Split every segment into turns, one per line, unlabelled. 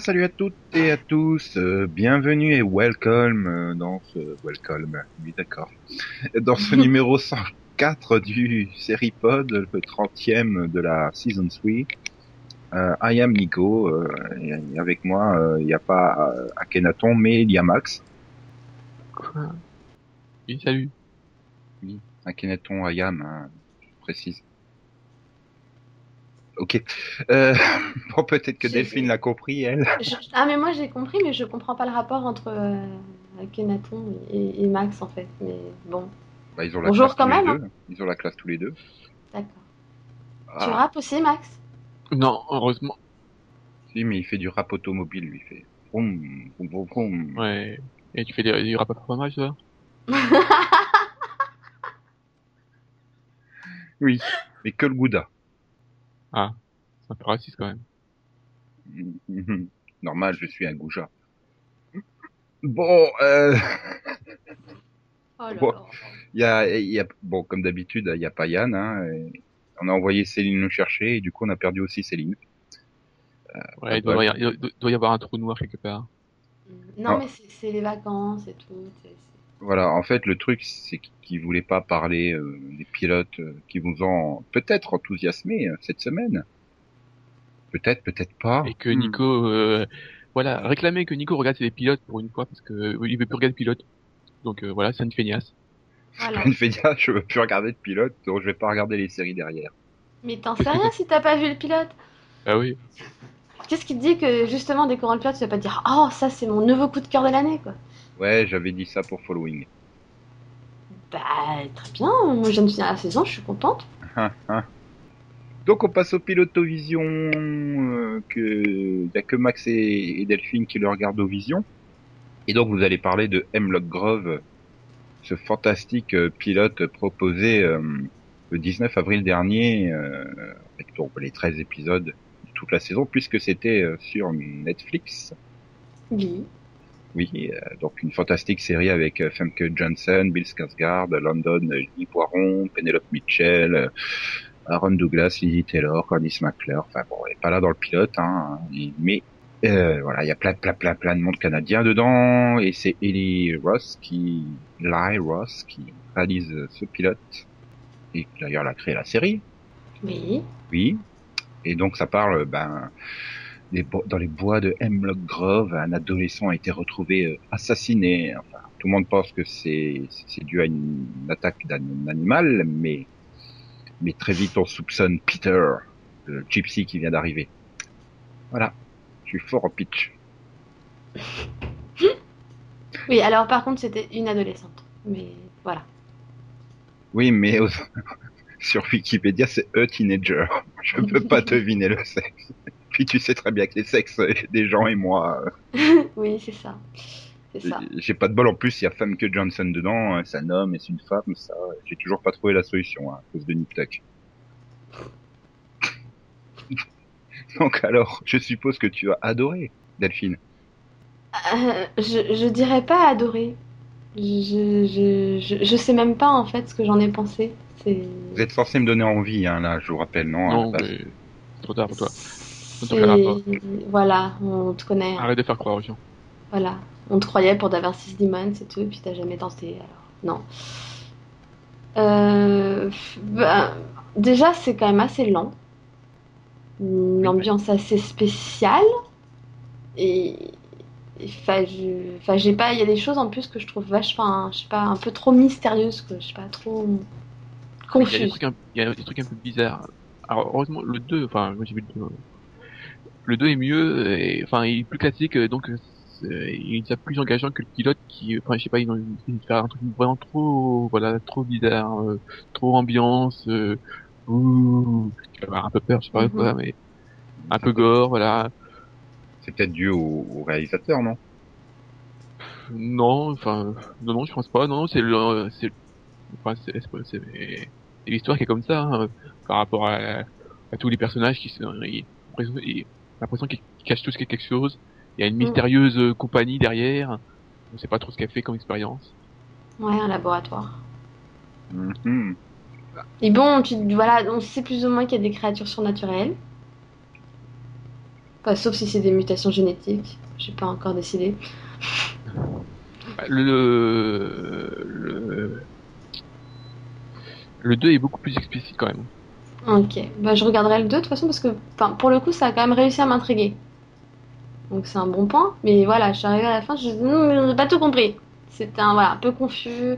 Salut à toutes et à tous, euh, bienvenue et welcome euh, dans ce welcome, oui d'accord, dans ce numéro 104 du Seripod, le 30e de la season 3. Euh, I am Nico, euh, et avec moi il n'y a pas euh, Akhenaton mais il y a Max.
Quoi Oui, salut.
Oui, Akhenaton, I am, hein, je précise. Ok. Euh, bon, peut-être que Delphine l'a compris, elle.
Je- Ah mais moi j'ai compris mais je comprends pas le rapport entre euh, Akhenaton et, et Max en fait. Mais bon,
Bah, ils ont la
Bonjour
classe
quand
tous les
même,
deux. Ils ont la classe tous les deux.
d'accord.
Ah.
Tu rappes aussi Max?
Non, heureusement.
Si, mais il fait du rap automobile, lui. Il fait vroom, vroom, vroom, vroom.
Ouais. Et tu fais des, du rap à fromage, toi?
Oui, mais que le Gouda.
Ah, c'est un peu raciste quand même.
Normal, je suis un goujat. Bon, euh,
Oh là
Bon.
là.
il y a, il y a, bon, comme d'habitude, il y a pas Yann, hein, et on a envoyé Céline nous chercher, et du coup, on a perdu aussi Céline.
Ouais, il doit, y avoir- il doit- doit y avoir un trou noir quelque part.
Non
Ah.
mais c'est- les vacances et tout. c'est-
Voilà, en fait, le truc, c'est qu'ils voulaient pas parler euh, des pilotes euh, qui vous ont peut-être enthousiasmé euh, cette semaine. Peut-être, peut-être pas.
Et que. Nico, euh, voilà, réclamer que Nico regarde ses pilotes pour une fois parce que euh, il veut plus regarder pilote. Donc euh, voilà, c'est une feignasse.
Voilà.
Une feignasse, je veux plus regarder de pilote, donc je vais pas regarder les séries derrière.
Mais t'en sais rien si t'as pas vu le pilote.
Ah oui.
Qu'est-ce qui te dit que justement découvrant le pilote tu vas pas te dire oh ça c'est mon nouveau coup de cœur de l'année quoi.
Ouais, j'avais dit ça pour Following.
Bah très bien, moi je viens de finir la saison, je suis contente.
Donc on passe au Pilotovision, euh, que y a que Max et, et Delphine qui le regardent au Vision. Et donc vous allez parler de Hemlock Grove, ce fantastique euh, pilote proposé euh, le 19 avril dernier, euh, avec donc les 13 épisodes de toute la saison, puisque c'était sur Netflix.
Oui.
Oui, euh, donc une fantastique série avec euh, Famke Johnson, Bill Skarsgård, London, euh, Lee Poiron, Penelope Mitchell, euh, Aaron Douglas, Lily Taylor, Candice McClure. Enfin bon, elle est pas là dans le pilote, hein, mais euh, voilà, il y a plein, plein, plein, plein de monde canadien dedans, et c'est Ellie Ross qui, Eli Ross qui réalise euh, ce pilote, et d'ailleurs elle a créé la série.
Oui.
Oui. Et donc ça parle, ben, dans les bois de Hemlock Grove, un adolescent a été retrouvé euh, assassiné. Enfin, tout le monde pense que c'est dû à une attaque d'un animal, mais mais très vite on soupçonne Peter, le gypsy qui vient d'arriver. Voilà. Je suis fort en pitch.
Oui, alors par contre c'était une adolescente. Mais voilà.
Oui, mais sur Wikipédia c'est a teenager. Je ne peux pas deviner le sexe. Puis tu sais très bien que les sexes des gens et moi. euh,
Oui, c'est ça. C'est ça.
J'ai pas de bol en plus, il y a Famke Johnson dedans, euh, c'est un homme et c'est une femme, ça, j'ai toujours pas trouvé la solution hein, à cause de Nip Tuck. Donc alors, je suppose que tu as adoré, Delphine.
Euh, je, je dirais pas adorer. Je, je, je, je sais même pas en fait ce que j'en ai pensé. C'est.
Vous êtes censé me donner envie, hein, là, je vous rappelle, non,
Non, mais trop tard pour toi.
Voilà, on te connaît.
Arrête de faire croire aux gens.
Voilà. On te croyait pour Diversity Demon, c'est tout, et puis t'as jamais dansé, alors. Non. Euh, ben, déjà, c'est quand même assez lent. Une ambiance assez spéciale. Et. Enfin, je- enfin, j'ai pas. Il y a des choses en plus que je trouve vachement. Je sais pas, un peu trop mystérieuses, que je sais pas, trop.
Il y a des
confuses.
trucs un, il y a des trucs un peu bizarres. Alors heureusement le 2, enfin moi j'ai vu le 2. Le 2 est mieux, et, enfin il est plus classique, euh, donc euh, il est plus engageant que le pilote qui, enfin je sais pas, ils ont ils fait un truc vraiment trop, voilà, trop bizarre, euh, trop ambiance, euh, ouh, un peu peur, je sais pas
Mhm.
quoi, mais un peu gore, voilà.
C'est peut-être dû au, au réalisateur, non?
Non, enfin, non, non, je pense pas. Non, non, c'est le, c'est, enfin, c'est, c'est, c'est- c'est l'histoire qui est comme ça, hein, par rapport à, à tous les personnages qui sont, il- il- l'impression qu'ils cachent tous quelque chose. Il y a une
Mm.
mystérieuse euh, compagnie derrière. On sait pas trop ce qu'elle fait comme expérience.
Ouais, un laboratoire.
Mhm.
Et bon, tu, voilà, on sait plus ou moins qu'il y a des créatures surnaturelles. Enfin, sauf si c'est des mutations génétiques. J'ai pas encore décidé.
Bah, Le, le, le 2 est beaucoup plus explicite quand même.
Ok, bah, je regarderai le 2 de toute façon parce que enfin, pour le coup ça a quand même réussi à m'intriguer. Donc c'est un bon point, mais voilà, je suis arrivée à la fin, je n'ai pas tout compris. C'était un, voilà, un peu confus.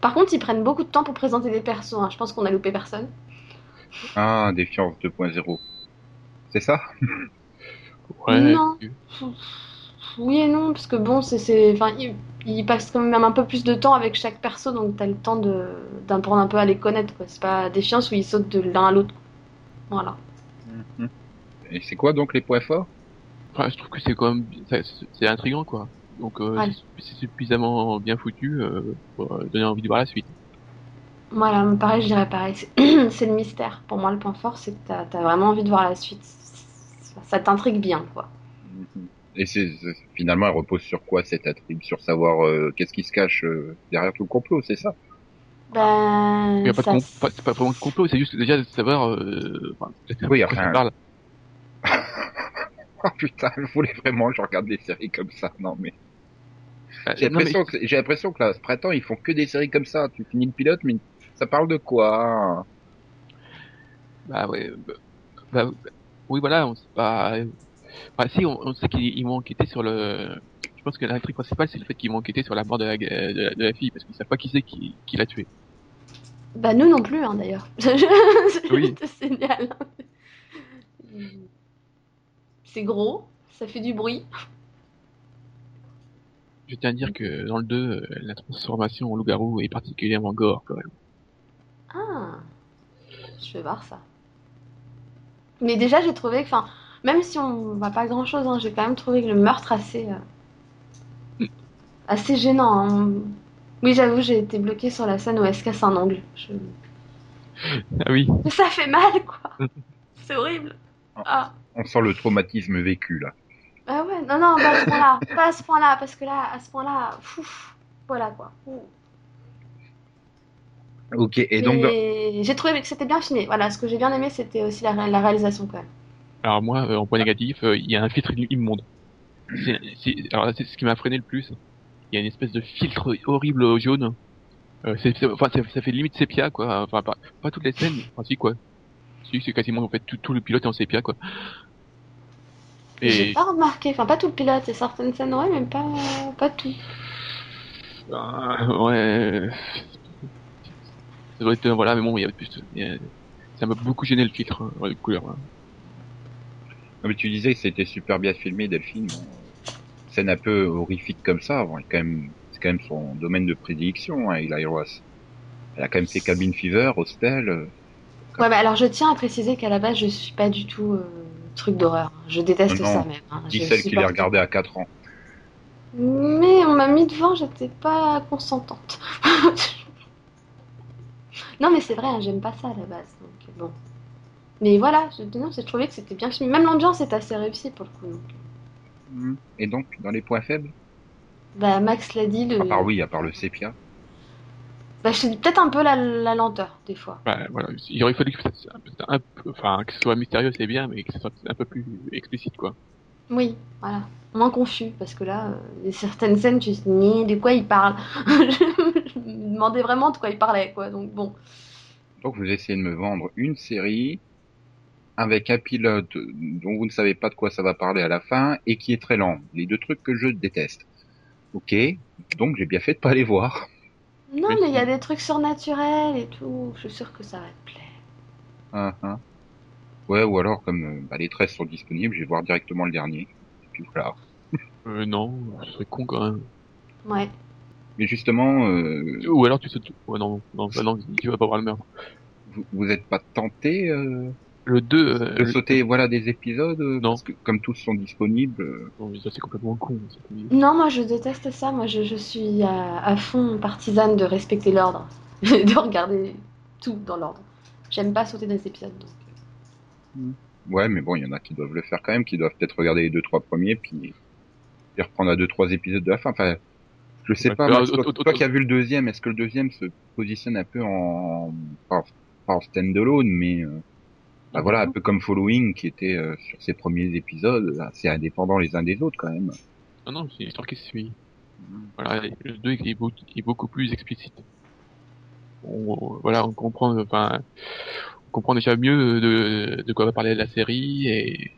Par contre, ils prennent beaucoup de temps pour présenter des persos, hein. je pense qu'on a loupé personne.
Ah, Défiance 2.0. C'est ça?
Ouais.
Non. Oui et non, parce que bon, c'est, c'est, enfin, ils, ils passent quand même un peu plus de temps avec chaque perso, donc t'as le temps de, d'apprendre un peu à les connaître, quoi. C'est pas Défiance où ils sautent de l'un à l'autre. Voilà.
Mhm. Et c'est quoi donc les points forts?
Enfin, je trouve que c'est quand même, c'est intriguant quoi. Donc euh,
Ouais.
c'est- suffisamment bien foutu euh, pour euh, donner envie de voir la suite.
Voilà, pareil, je dirais pareil. C'est c'est le mystère. Pour moi, le point fort, c'est que t'as, t'as vraiment envie de voir la suite. Ça, ça t'intrigue bien, quoi.
Mhm. Et c'est finalement, elle repose sur quoi cette intrigue? Sur savoir euh, qu'est-ce qui se cache euh, derrière tout le complot, c'est ça?
Ben,
Il y a pas de
ça-
com- pas- c'est pas vraiment de complot, c'est juste déjà de savoir. Euh, enfin,
Oui,
de
enfin,
ça parle.
Oh putain, je voulais vraiment que je regarde des séries comme ça. Non mais
Euh,
j'ai
non, mais-
l'impression que j'ai l'impression que là, ce printemps, ils font que des séries comme ça. Tu finis le pilote, mais ça parle de quoi?
Bah ouais. bah, bah, bah, oui, voilà, on sait pas. Bah si, on, on sait qu'ils ils vont enquêter sur le. Je pense que l'intrigue principale, c'est le fait qu'ils vont enquêter sur la mort de la, de la, de la fille, parce qu'ils savent pas qui c'est qui, qui l'a tuée.
Bah, nous non plus, hein, d'ailleurs.
Oui.
Je te signale. C'est gros, ça fait du bruit.
Je tiens à dire que dans le 2, euh, la transformation en loup-garou est particulièrement gore quand même.
Ah, je vais voir ça. Mais déjà, j'ai trouvé que, enfin, même si on voit pas grand chose, j'ai quand même trouvé que le meurtre assez, euh, assez gênant. hein. Oui, j'avoue, j'ai été bloquée sur la scène où elle se casse un ongle. Je-
Ah oui.
Mais ça fait mal, quoi. C'est horrible. Ah.
On sent le traumatisme vécu là.
Ah ouais, non, non, pas à ce point-là. Pas à ce point-là, parce que là, à ce point-là, fouf, voilà quoi. Ouh.
Ok. Et donc,
j'ai trouvé que c'était bien filmé. Voilà, ce que j'ai bien aimé, c'était aussi la, ré- la réalisation quand même.
Alors moi, euh, en point négatif, euh, il y a un filtre immonde. C'est- c'est- alors là, c'est ce qui m'a freiné le plus. Il y a une espèce de filtre horrible au jaune. Euh, c'est- c'est- enfin, ça, ça fait limite sépia, quoi. Enfin, pas, pas toutes les scènes, enfin si, quoi. Si, c'est quasiment, en fait, tout, tout le pilote est en sépia, quoi.
J'ai
Et,
pas remarqué, enfin pas tout le pilote, et certaines scènes, ouais, mais pas, pas tout.
euh, ouais... Ça doit être, euh, voilà, mais bon, il y a plus... il y a- Ça m'a beaucoup gêné le filtre, hein, de couleur. hein.
Mais tu disais que c'était super bien filmé, Delphine. Scène un peu horrifique comme ça, bon, quand même, c'est quand même son domaine de prédilection, hein, Eli Ross. Elle a quand même fait Cabin Fever, Hostel. euh,
Ouais, mais alors je tiens à préciser qu'à la base, je suis pas du tout euh, truc d'horreur. Je déteste
Non,
ça même. hein.
Dis celle qui l'a regardé à 4 ans.
Mais on m'a mis devant, j'étais pas consentante. non, mais c'est vrai, hein, j'aime pas ça à la base. Donc bon. Mais voilà, je, non, j'ai trouvé que c'était bien filmé. Même l'ambiance est assez réussie pour le coup. donc.
Mhm. Et donc, dans les points faibles?
Bah, Max l'a dit, le...
À part oui, à part le sépia.
bah, je dis peut-être un peu la, la lenteur, des fois.
Bah, voilà, il aurait fallu que ça soit un peu, un peu- enfin, que ce soit mystérieux, c'est bien, mais que ce soit un peu plus explicite, quoi.
Oui, voilà. Moins confus, parce que là, euh, il y a certaines scènes, tu te dis, Ni, de quoi il parle? Je me demandais vraiment de quoi il parlait, quoi. Donc bon.
Donc vous essayez de me vendre une série avec un pilote dont vous ne savez pas de quoi ça va parler à la fin et qui est très lent. Les deux trucs que je déteste. Ok, donc j'ai bien fait de pas les voir.
Non, mais il y a des trucs surnaturels et tout. Je suis sûre que ça va te plaire.
Hein, hein. Ouais, ou alors comme euh, bah, les 13 sont disponibles, je vais voir directement le dernier. Et puis voilà.
Euh, non, ce serait con, quand même.
Ouais.
Mais justement, euh,
Ou alors tu sautes, ouais, non, non, bah non, tu vas pas voir le meurtre.
vous, vous êtes pas tenté euh,
Le 2, euh,
de
le-
sauter voilà des épisodes euh,
Non.
parce que comme tous sont disponibles. euh,
non, mais ça c'est complètement con.
Non, moi je déteste ça. Moi je, je suis à, à fond partisane de respecter l'ordre. Et de regarder tout dans l'ordre. J'aime pas sauter des épisodes. Donc.
Ouais, mais bon, il y en a qui doivent le faire quand même, qui doivent peut-être regarder les deux trois premiers, puis, puis reprendre à deux trois épisodes de la fin. Enfin, je sais
Ouais,
pas. Max, toi, qui as vu le deuxième, est-ce que le deuxième se positionne un peu en pas, en stand-alone, mais euh, Bah voilà, un peu comme Following qui était euh, sur ses premiers épisodes, c'est indépendant les uns des autres quand même.
Non, non, c'est une histoire qui se suit. Voilà, le 2 est, beaucoup, est beaucoup plus explicite. On, voilà, on comprend, enfin, on comprend déjà mieux de, de quoi va parler la série et.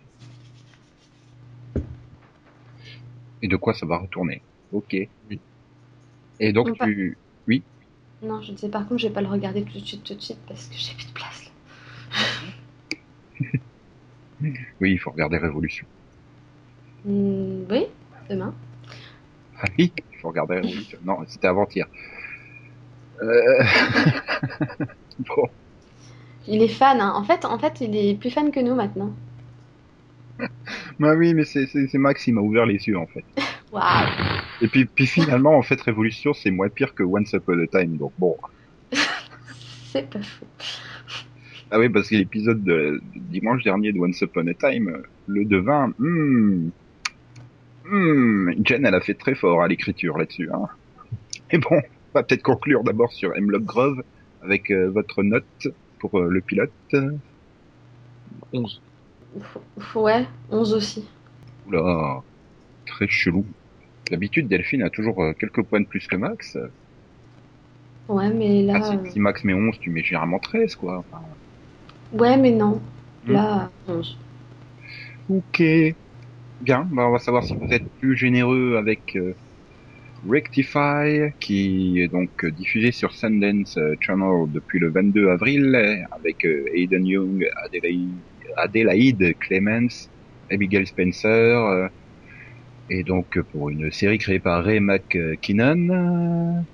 Et de quoi ça va retourner. Ok. Oui. Et donc tu, oui.
Non, je ne sais. Par contre, je vais pas le regarder tout de suite, tout de suite, parce que j'ai plus de place.
oui, il faut regarder Révolution.
Hmm, oui, demain.
Ah oui, il faut regarder Révolution. Non, c'était avant-hier. Euh...
bon. Il est fan. Hein. En fait, en fait, il est plus fan que nous maintenant.
bah oui, mais c'est Max, qui m'a ouvert les yeux en fait.
Waouh.
Et puis, puis finalement, en fait, Révolution, c'est moins pire que Once Upon a Time, donc bon.
c'est pas faux.
Ah oui, parce que l'épisode de, dimanche dernier de Once Upon a Time, le devin, hmm, hmm, Jen, elle a fait très fort à l'écriture là-dessus. Hein. Et bon, on va peut-être conclure d'abord sur Hemlock Grove avec euh, votre note pour euh, le pilote.
11.
Ouais, 11 aussi.
Oula, très chelou. D'habitude, Delphine a toujours euh, quelques points de plus que Max.
Ouais, mais là.
Ah, si, Max met 11, tu mets généralement 13, quoi.
Ouais, mais non. Hmm. Là, 11.
Ok. Bien, bah on va savoir si vous êtes plus généreux avec euh, Rectify, qui est donc diffusé sur Sundance euh, Channel depuis le 22 avril, avec Aiden Young, Adelaide, Adelaide Clemens, Abigail Spencer, et donc pour une série créée par Ray McKinnon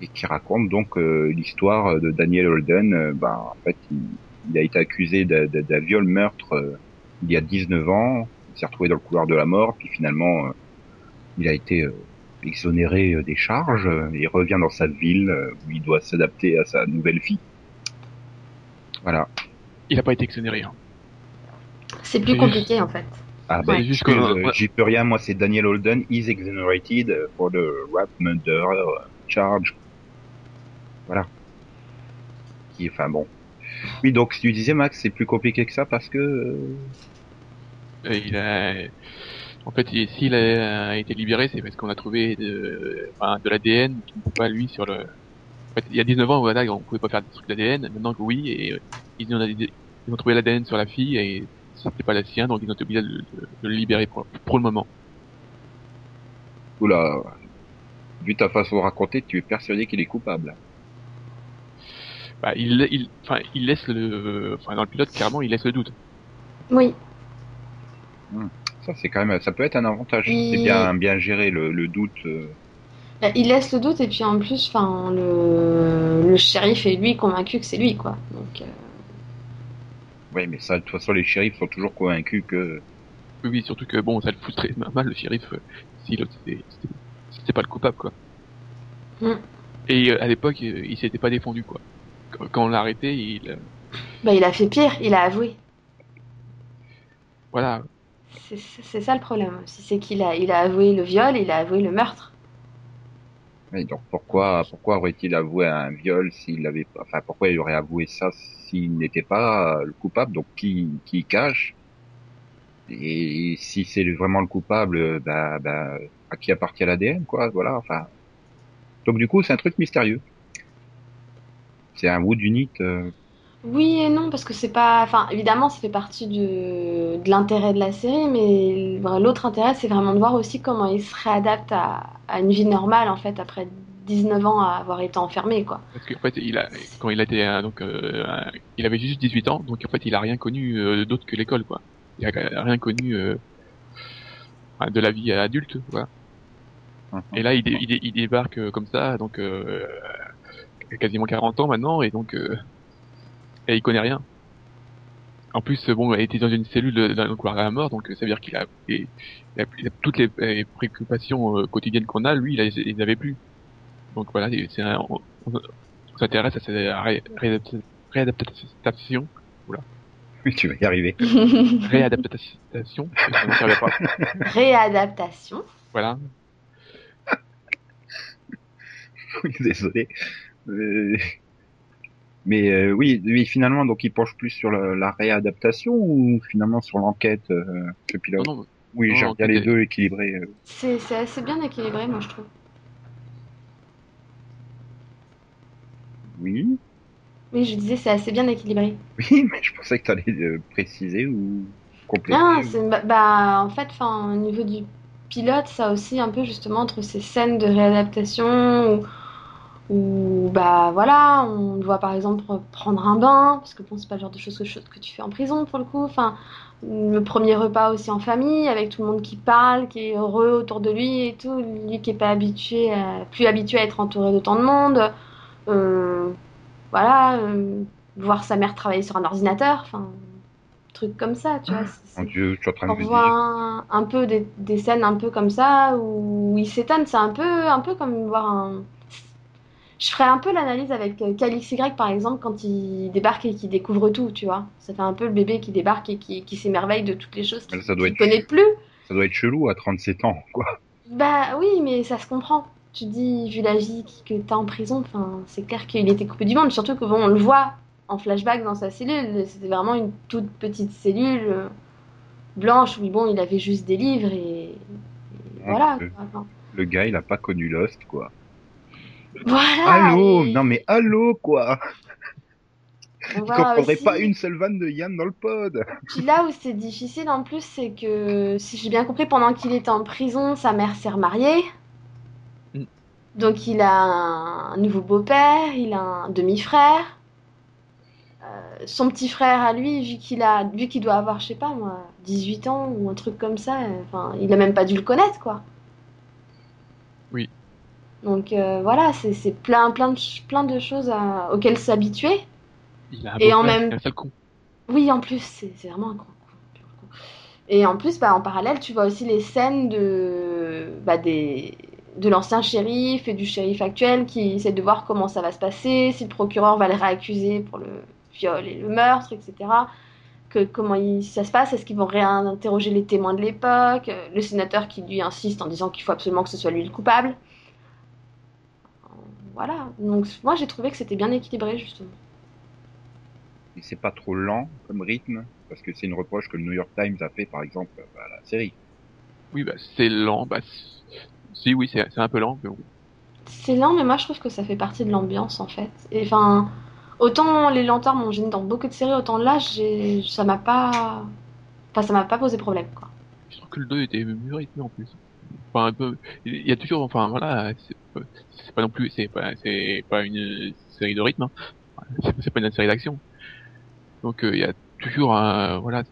et qui raconte donc euh, l'histoire de Daniel Holden. Euh, ben, en fait, il, a été accusé d'un viol meurtre euh, il y a 19 ans. Il s'est retrouvé dans le couloir de la mort, puis finalement, il a été exonéré des charges. et il revient dans sa ville où il doit s'adapter à sa nouvelle vie. Voilà.
Il n'a pas été exonéré. Hein.
C'est plus compliqué en fait.
Ah bah, ouais. j'y peux rien, moi c'est Daniel Holden, is exonerated for the rap murder charge. Voilà. Qui, enfin bon. Oui, donc tu disais Max, c'est plus compliqué que ça parce que. Euh,
il a, en fait, s'il a été libéré, c'est parce qu'on a trouvé de, enfin, de l'ADN qui ne pas lui sur le. En fait, il y a 19 ans, voilà, on pouvait pas faire des trucs d'ADN. Maintenant que oui, et euh, ils ont, ils ont trouvé l'ADN sur la fille et c'était pas la sienne, donc ils ont été obligés de, le libérer pour, pour le moment.
Oula, vu ta façon de raconter, tu es persuadé qu'il est coupable.
Bah, il, il, enfin, il laisse le, enfin, dans le pilote, clairement, il laisse le doute.
Oui.
Hmm. Ça, c'est quand même, ça peut être un avantage. C'est bien, bien géré le, le doute. Euh.
Bah, il laisse le doute et puis en plus, enfin, le, le shérif est lui convaincu que c'est lui, quoi. Donc. Euh...
Oui, mais ça, de toute façon, les shérifs sont toujours convaincus que.
Oui, surtout que bon, ça le foutrait mal le shérif euh, si l'autre c'était pas le coupable, quoi.
Mm.
Et à l'époque, il s'était pas défendu, quoi. Quand on l'a arrêté, il.
Bah, il a fait pire, il a avoué.
Voilà.
C'est ça le problème aussi, c'est qu'il a, il a avoué le viol, il a avoué le meurtre.
Mais donc pourquoi, pourquoi aurait-il avoué un viol s'il avait pas, enfin pourquoi il aurait avoué ça s'il n'était pas le coupable, donc qui, qui cache? Et si c'est vraiment le coupable, bah, bah, à qui appartient l'ADN, quoi, voilà, enfin. Donc du coup, c'est un truc mystérieux. C'est un wood unit. Euh.
Oui et non, parce que c'est pas. Enfin, évidemment, ça fait partie de, de l'intérêt de la série, mais l'autre intérêt, c'est vraiment de voir aussi comment il se réadapte à, à une vie normale, en fait, après 19 ans à avoir été enfermé, quoi.
Parce qu'en fait, il a, quand il a été, euh, donc, euh, il avait juste 18 ans, donc en fait, il a rien connu euh, d'autre que l'école, quoi. Il a rien connu de la vie adulte, quoi. Mhm. Et là, il, il, il débarque comme ça, donc quasiment 40 ans maintenant, et donc, et il connaît rien. En plus, bon, il était dans une cellule dans le couloir de la mort, donc ça veut dire qu'il a, il a, toutes les, préoccupations quotidiennes qu'on a, lui, il, il n'avait plus. Donc voilà, c'est on, s'intéresse à cette réadaptation. Oula.
Oui, tu vas y arriver.
réadaptation.
Réadaptation.
Voilà.
oui, désolé. Euh, Mais euh, oui, oui, finalement, donc il penche plus sur la, la réadaptation ou finalement sur l'enquête, euh, ce pilote?
Non, non,
Oui,
non,
j'ai regardé les deux équilibrés. euh.
C'est c'est assez bien équilibré, moi, je trouve.
Oui,
Oui, je disais, c'est assez bien équilibré.
oui, mais je pensais que tu allais euh, préciser ou compléter.
Non,
ou-
bah, bah, en fait, au niveau du pilote, ça aussi un peu justement entre ces scènes de réadaptation où, où, bah voilà, on doit par exemple prendre un bain parce que bon, c'est pas le genre de choses que, que tu fais en prison pour le coup. Enfin, le premier repas aussi en famille avec tout le monde qui parle, qui est heureux autour de lui et tout, lui qui est pas habitué, à- plus habitué à être entouré d'autant de monde. Euh, voilà, euh, voir sa mère travailler sur un ordinateur, enfin, trucs comme ça, tu vois. c'est-
Mon Dieu, je suis en train
on
de
voit un, un peu des, des scènes un peu comme ça où il s'étonne. C'est un peu, un peu comme voir un. Je ferais un peu l'analyse avec euh, Calix Y par exemple quand il débarque et qu'il découvre tout, tu vois. Ça fait un peu le bébé qui débarque et qui, qui s'émerveille de toutes les choses qu'il
être-
connaît plus.
Ça doit être chelou à 37 ans, quoi.
Bah oui, mais ça se comprend. Tu dis, vu la vie que t'as en prison, c'est clair qu'il était coupé du monde. Surtout que bon, on le voit en flashback dans sa cellule. C'était vraiment une toute petite cellule euh, blanche où bon, il avait juste des livres et, et voilà. Quoi. Enfin,
Le gars, il a pas connu Lost, quoi.
Voilà.
allô
et-
Non mais allô, quoi
on
Il
voit
comprendrait
aussi-
pas une seule vanne de Yann dans le pod
Puis là où c'est difficile en plus, c'est que si j'ai bien compris, pendant qu'il était en prison, sa mère s'est remariée.
Mm.
Donc il a un nouveau beau-père, il a un demi-frère. Euh, son petit frère à lui, vu qu'il a, vu qu'il doit avoir, je sais pas moi, 18 ans ou un truc comme ça, euh, enfin, il a même pas dû le connaître quoi. Donc euh, voilà, c'est c'est plein, plein, de, plein de choses à- auxquelles s'habituer.
Il a un
Et en même-
un con.
Oui, en plus, c'est vraiment un grand coup. coup. Et en plus, bah, en parallèle, tu vois aussi les scènes de, bah, des, de l'ancien shérif et du shérif actuel qui essaie de voir comment ça va se passer, si le procureur va le réaccuser pour le viol et le meurtre, etc. Que, comment il- ça se passe, est-ce qu'ils vont réinterroger les témoins de l'époque, euh, le sénateur qui lui insiste en disant qu'il faut absolument que ce soit lui le coupable. Voilà, donc moi j'ai trouvé que c'était bien équilibré justement.
Et c'est pas trop lent comme rythme Parce que c'est une reproche que le New York Times a fait, par exemple, à la série.
Oui, bah, c'est lent, bah, si, oui, c'est c'est un peu lent, mais bon.
C'est lent, mais moi je trouve que ça fait partie de l'ambiance en fait. Et enfin, autant les lenteurs m'ont gêné dans beaucoup de séries, autant là, j'ai, ça m'a pas, enfin ça m'a pas posé problème quoi.
Je trouve que le 2 était mieux rythmé en plus. Enfin, un peu, il y a toujours, enfin, voilà, c'est pas- non plus, c'est pas, c'est pas une série de rythme, hein. c'est pas une série d'action. Donc, euh, il y a toujours un, voilà,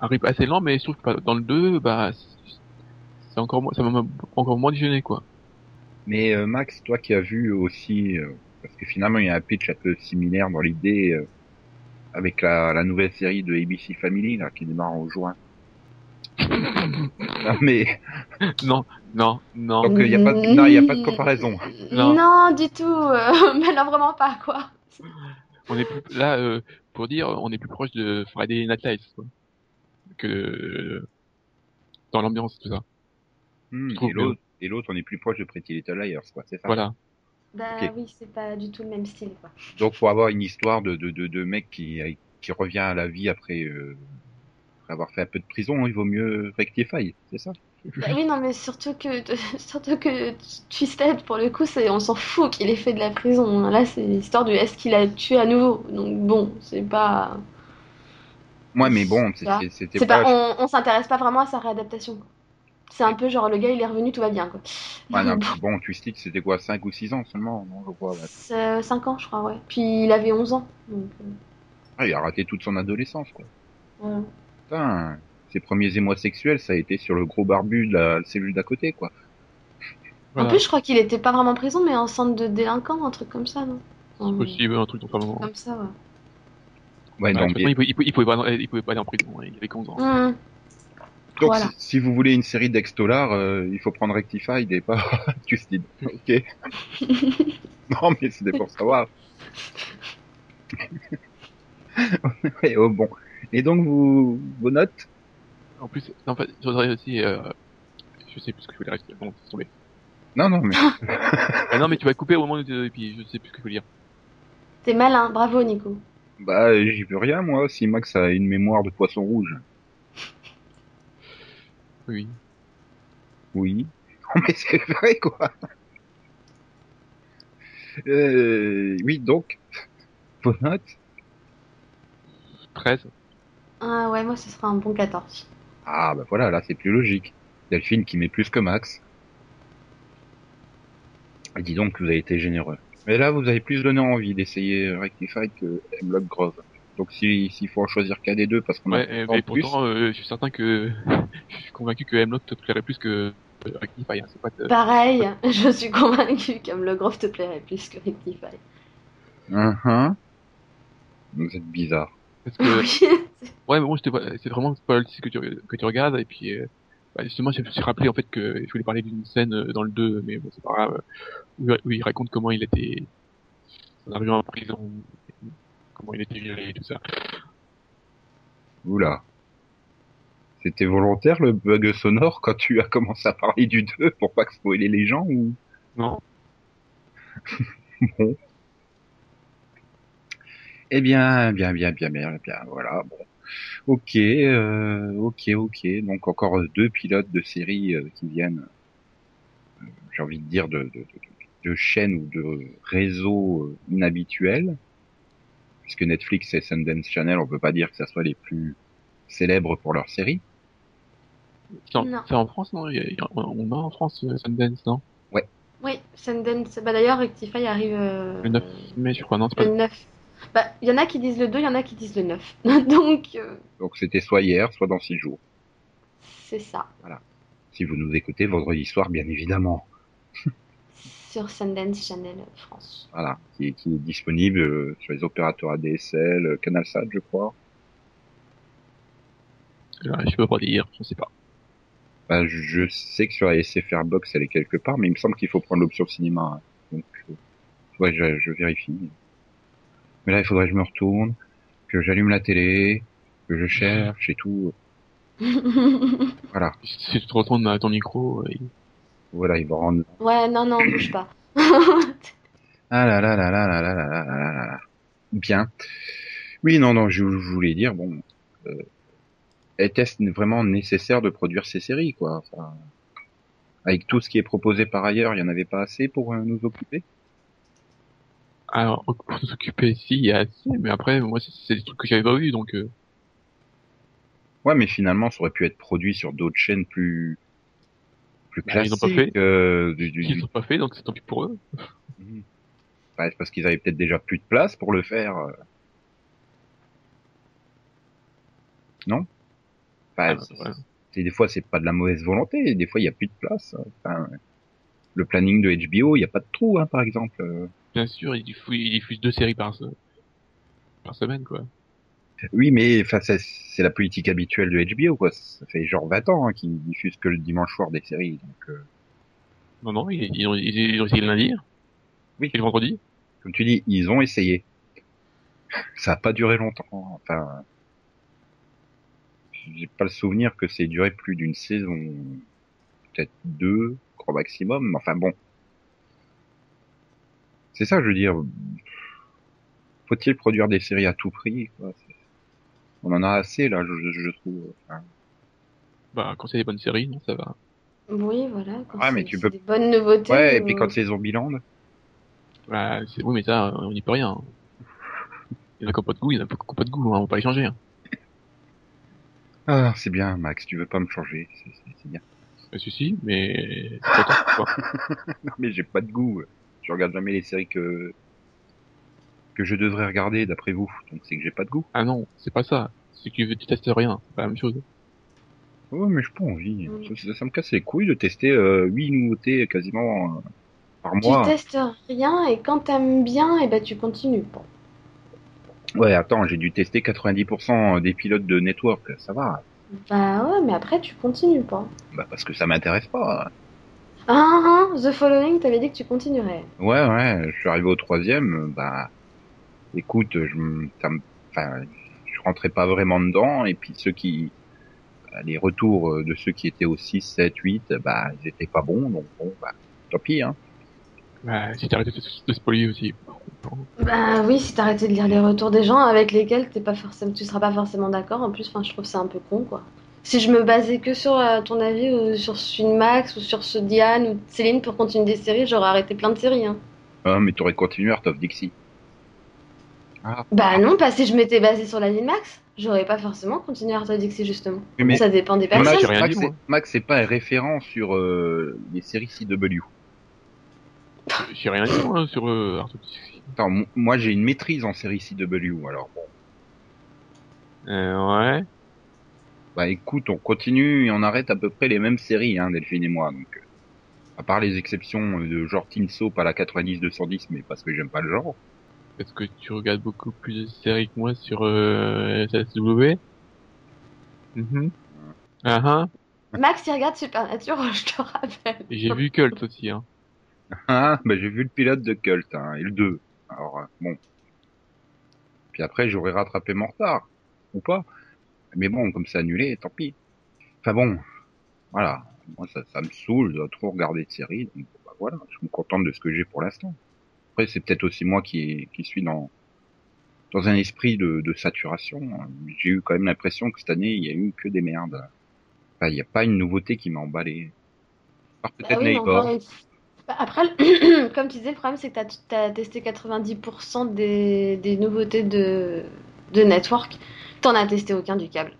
un rythme assez lent, mais je trouve que dans le 2, bah, c'est- encore moins, ça m'a encore moins gêné, quoi.
Mais euh, Max, toi qui as vu aussi, euh, parce que finalement il y a un pitch un peu similaire dans l'idée avec la, la nouvelle série de ABC Family là qui démarre en juin. Non mais
Non, non, non.
Donc, il y a pas de- non, il y a pas de comparaison.
Non.
Non, du tout, euh, mais là vraiment pas quoi.
On est plus, là, euh, pour dire, on est plus proche de Friday Night Lights, quoi. Que, euh, dans l'ambiance, tout ça.
hmm, et l'autre on est plus proche de Pretty Little Liars quoi, c'est ça.
Voilà.
Bah
Ok.
oui, c'est pas du tout le même style quoi.
Donc faut avoir une histoire de de de, de mec qui qui revient à la vie après, euh, après avoir fait un peu de prison, il vaut mieux rectifier, c'est ça?
Bah oui, non, mais surtout que, surtout que Twisted, pour le coup, c'est, on s'en fout qu'il ait fait de la prison. Là, c'est l'histoire de est-ce qu'il a tué à nouveau. Donc bon, c'est pas.
Moi mais bon, c'était pas.
pas, on, on s'intéresse pas vraiment à sa réadaptation. C'est un peu genre le gars il est revenu, tout va bien quoi.
Ouais, non, bon, Twisted c'était quoi, 5 ou 6 ans seulement, non je crois. ouais.
5 ans, je crois, ouais. Puis il avait 11 ans. Donc, euh,
Ah, il a raté toute son adolescence, quoi.
voilà.
Putain, ses premiers émois sexuels, ça a été sur le gros barbu de la cellule d'à côté, quoi.
Voilà.
En plus, je crois qu'il était pas vraiment en prison, mais en centre de délinquants, un truc comme ça, non?
C'est possible, un truc comme ça.
Comme ça, ouais.
Ouais, non, mais-
il, pouvait, il, pouvait, il pouvait pas, il pouvait pas aller en prison, hein, il avait 11 ans.
Hum.
Donc,
Voilà.
si, si vous voulez une série d'Extolar, euh, il faut prendre Rectified et pas Twisted. Ok. non, mais c'était pour savoir. ouais, oh, bon. Et donc, vous, vos notes?
En plus, en fait, je voudrais aussi, euh, je sais plus ce que je voulais rester, bon, c'est tombé.
Non, non, mais
Ah non, mais tu vas couper au moment où, et puis je sais plus ce que je veux dire.
T'es malin, bravo Nico.
Bah, j'y veux rien, moi, si Max a une mémoire de poisson rouge.
Oui.
Oui. Non, mais c'est vrai, quoi. Euh, oui, donc, vos notes
13.
Ah ouais, moi ce sera un bon 14.
Ah, bah voilà, là, c'est plus logique. Delphine qui met plus que Max. Et dis donc que vous avez été généreux. Mais là, vous avez plus donné envie d'essayer Rectify que Hemlock Grove. Donc si s'il faut en choisir qu'un des deux parce qu'on a
Ouais,
pas
mais
en plus,
pourtant, euh, je suis certain que je suis convaincu que Hemlock te plairait plus que Rectify. Hein. Pas
Pareil, je suis convaincue que le Grove te plairait plus que Rectify.
Uhum. vous êtes bizarre.
Parce que ouais, mais bon, c'est vraiment pas le titre que tu que tu regardes et puis euh, bah, justement, je me suis rappelé en fait que je voulais parler d'une scène euh, dans le 2, mais bon, c'est pas grave. Où, où il raconte comment il était en arrivant en prison, comment il était viré et tout ça.
Oula. C'était volontaire le bug sonore quand tu as commencé à parler du 2 pour pas que spoiler les gens ou?
Non.
bon Eh bien, bien, bien, bien, bien, bien, voilà, bon. Ok, euh, ok, ok. Donc encore deux pilotes de séries euh, qui viennent, euh, j'ai envie de dire, de, de, de, de chaînes ou de réseaux euh, inhabituels. Puisque Netflix et Sundance Channel, on peut pas dire que ça soit les plus célèbres pour leurs séries.
C'est en,
Non.
c'est en France, non? On a en France euh, Sundance, non?
Oui, Sundance. Bah d'ailleurs, Rectify arrive euh,
Le 9 mai, je crois, non?
Le 9. Bah, il y en a qui disent le 2, il y en a qui disent le 9. Donc, euh,
Donc c'était soit hier, soit dans six jours.
c'est ça.
Si vous nous écoutez vendredi soir, bien évidemment.
Sur Sundance Channel France.
Voilà, qui, qui est disponible euh, sur les opérateurs ADSL, euh, CanalSat, je crois.
Euh, Je peux pas dire, je sais pas.
Bah, je- je sais que sur la SFR Box, elle est quelque part, mais il me semble qu'il faut prendre l'option cinéma. hein. Donc, euh, je, je vérifie. Mais là, il faudrait que je me retourne, que j'allume la télé, que je cherche et tout. Voilà,
Si tu te retournes à ton micro, euh,
voilà, il va rendre.
ouais, non, non, bouge pas.
Ah là là là là là là là là là là là. Bien. Oui, non, non, je, je voulais dire, bon, euh, était-ce vraiment nécessaire de produire ces séries, quoi? Enfin, Avec tout ce qui est proposé par ailleurs, il y en avait pas assez pour euh, nous occuper?
Alors, pour s'occuper ici, il y a assez, mais après, moi, c'est- des trucs que j'avais pas vu, donc euh,
Ouais, mais finalement, ça aurait pu être produit sur d'autres chaînes plus plus
Bah, ils
classiques.
ont pas fait.
euh, du, du,
ils sont pas faits, donc c'est tant pis pour eux.
Mhm. Ouais, c'est parce qu'ils avaient peut-être déjà plus de place pour le faire. euh. Non? Enfin,
Ah, ouais.
des fois, c'est pas de la mauvaise volonté. Des fois, il y a plus de place. Enfin, le planning de HBO, il y a pas de trou, hein, par exemple.
Bien sûr, ils diffusent, ils diffusent deux séries par, se- par semaine, quoi.
Oui, mais enfin, c'est la politique habituelle de HBO, quoi. Ça fait genre 20 ans hein, qu'ils diffusent que le dimanche soir des séries. Donc, euh,
Non, non, ils, ils ont, ils, ils ont essayé le lundi.
Oui.
Et le vendredi.
comme tu dis, ils ont essayé. Ça a pas duré longtemps. Enfin, j'ai pas le souvenir que c'est duré plus d'une saison, peut-être deux, grand maximum. Enfin bon, c'est ça, je veux dire. Faut-il produire des séries à tout prix quoi? On en a assez là, je, je trouve. Enfin,
Bah, quand c'est des bonnes séries, non, ça va.
Oui, voilà. Quand
Ouais, mais
c'est-
tu peux-
Des bonnes nouveautés.
ouais, et puis
euh,
quand c'est Zombieland,
Bah, c'est- oui, mais ça, on n'y peut rien. Il y en a qui pas de goût, il y en a qui pas de goût, hein, on va pas les changer. Hein.
ah, c'est bien, Max, tu veux pas me changer, c'est- c'est c'est bien.
Pas de souci, mais c'est pas tant, quoi.
Non, mais j'ai pas de goût. Je regarde jamais les séries que que je devrais regarder d'après vous. Donc c'est que j'ai pas de goût.
Ah non, c'est pas ça. C'est que tu, tu testes rien, c'est pas la même chose.
Ouais, mais j'ai pas envie. Ça, ça- ça me casse les couilles de tester euh, 8 nouveautés quasiment euh, par
Tu
mois.
testes rien et quand t'aimes bien, et ben tu continues.
Ouais, attends, j'ai dû tester 90% des pilotes de Network. Ça va.
Bah ouais, mais après tu continues pas.
Bah parce que ça m'intéresse pas.
Ah, ah, The Following, t'avais dit que tu continuerais.
Ouais, ouais. Je suis arrivé au troisième. Bah, écoute, je, me- ça me, enfin, je rentrais pas vraiment dedans. Et puis ceux qui, bah, les retours de ceux qui étaient au 6, 7, 8, bah, ils étaient pas bons. Donc bon, bah, tant pis. Hein.
Bah, si t'arrêtais de, de spoiler aussi.
Bah oui, si t'arrêtais de lire les retours des gens avec lesquels t'es pas forcément, tu seras pas forcément d'accord. En plus, enfin, je trouve ça un peu con, quoi. Si je me basais que sur euh, ton avis ou sur celui de Max ou sur de Diane ou Céline pour continuer des séries, j'aurais arrêté plein de séries. Hein.
Ah, mais t'aurais continué Art of Dixie.
Bah non, pas si je m'étais basée sur l'avis de Max. J'aurais pas forcément continué Art of Dixie justement.
Mais
Ça dépend des
Max,
personnes.
Max,
dit,
c'est- pas un référent sur euh, les séries CW.
J'ai rien dit, moi, sur euh, Arthur Dixie.
Attends, moi j'ai une maîtrise en série CW, alors bon.
Euh, ouais.
Bah écoute, on continue et on arrête à peu près les mêmes séries, hein, Delphine et moi. Donc, euh, à part les exceptions de genre Teen Soap à la 90-210, mais parce que j'aime pas le genre.
Parce que tu regardes beaucoup plus de séries que moi sur euh, SSW. Mhm. Ah ah.
Max, il regarde Supernatural, je te rappelle.
J'ai vu Cult aussi, hein.
Ah, bah j'ai vu le pilote de Cult, hein, et le 2. Alors, euh, bon. Puis après, j'aurais rattrapé mon retard. Ou pas. Mais bon, comme c'est annulé, tant pis. Enfin bon, voilà. Moi, ça, ça me saoule de trop regarder de séries. Donc, bah, voilà, je me contente de ce que j'ai pour l'instant. Après, c'est peut-être aussi moi qui, qui suis dans, dans un esprit de, de saturation. J'ai eu quand même l'impression que cette année, il y a eu que des merdes. Enfin, il n'y a pas une nouveauté qui m'a emballé. Peut-être
oui, encore une- Bah, après, comme tu disais, le problème c'est que tu as, testé 90% des, des nouveautés de, de Network. T'en as testé aucun du câble.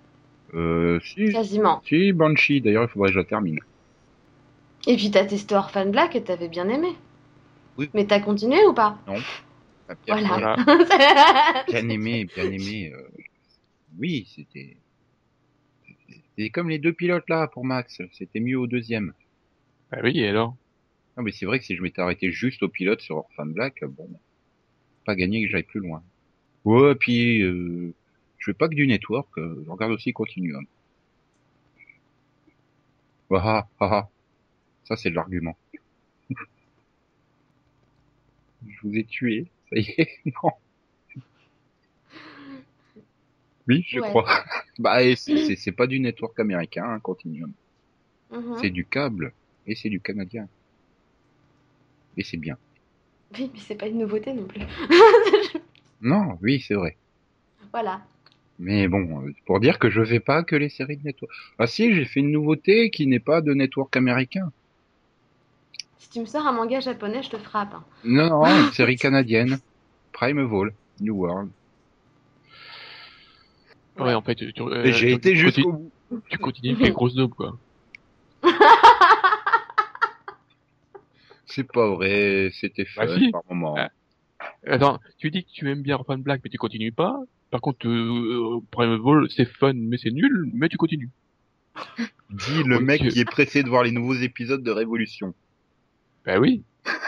Euh, si,
Quasiment.
Si, Banshee, d'ailleurs, il faudrait que je la termine.
Et puis t'as testé Orphan Black et t'avais bien aimé.
Oui.
Mais t'as continué ou pas
Enfin, bien,
Voilà.
Voilà.
bien aimé, bien aimé. euh, oui, c'était. C'était comme les deux pilotes là pour Max. C'était mieux au deuxième.
Bah oui, et alors?
Non, mais c'est vrai que si je m'étais arrêté juste au pilote sur Orphan Black, bon, pas gagné que j'aille plus loin. Ouais, puis euh, fais pas que du network, euh, je regarde aussi Continuum. Ah ah ah ah. Ça c'est de l'argument. je vous ai tué, ça y est, non. Oui, je
Ouais.
crois. bah, c'est pas du network américain, hein, Continuum.
Mhm.
C'est du câble et c'est du canadien. Et c'est bien.
Oui, mais c'est pas une nouveauté non plus.
Non, oui, c'est vrai.
voilà.
Mais bon, euh, pour dire que je fais pas que les séries de network. Ah si, j'ai fait une nouveauté qui n'est pas de network américain.
Si tu me sors un manga japonais, je te frappe. hein.
Non, non, une série canadienne. Primeval, New World.
Ouais, en fait, tu, euh,
j'ai
tu-
été jusqu'au
continues-
bout.
Tu continues avec les grosses daubes, quoi.
C'est pas vrai, c'était fun
Bah si.
par moment.
Ah. Attends, tu dis que tu aimes bien Orphan Black, mais tu continues pas. Par contre, euh, Primeval, c'est fun, mais c'est nul, mais tu continues.
Dit le mec qui est pressé de voir les nouveaux épisodes de Révolution.
Bah oui.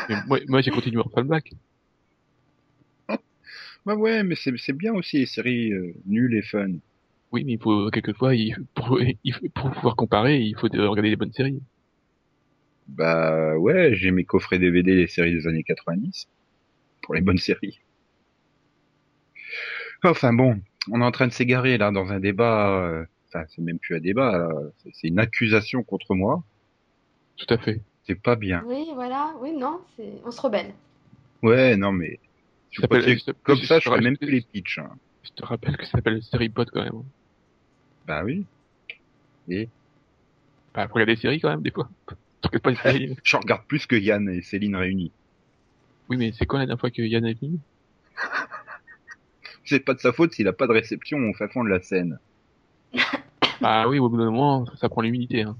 Mais moi, moi j'ai continué Orphan Black.
Bah ouais, mais c'est bien aussi les séries euh, nulles et fun.
Oui, mais il faut, quelquefois, il, pour, il faut- pour pouvoir comparer, il faut de- regarder des bonnes séries.
Bah ouais, j'ai mes coffrets DVD des séries des années 90 pour les bonnes séries. Enfin bon, on est en train de s'égarer là dans un débat. euh, Enfin, c'est même plus un débat, là, c'est- une accusation contre moi.
Tout à fait.
C'est pas bien.
Oui, voilà. Oui, non, c'est... on se rebelle.
Ouais, non mais comme
je-
ça,
je-
ferais même plus les pitchs. hein.
Je te rappelle que ça s'appelle Série Pod quand même.
Bah oui.
Bah, faut regarder des séries quand même, des fois. Pas des séries.
Je regarde plus que Yann et Céline réunis.
Oui, mais c'est quoi la dernière fois que Yann est venu?
C'est pas de sa faute s'il a pas de réception au fin fond de la scène.
Bah oui, au bout d'un moment, ça prend l'humidité. Hein.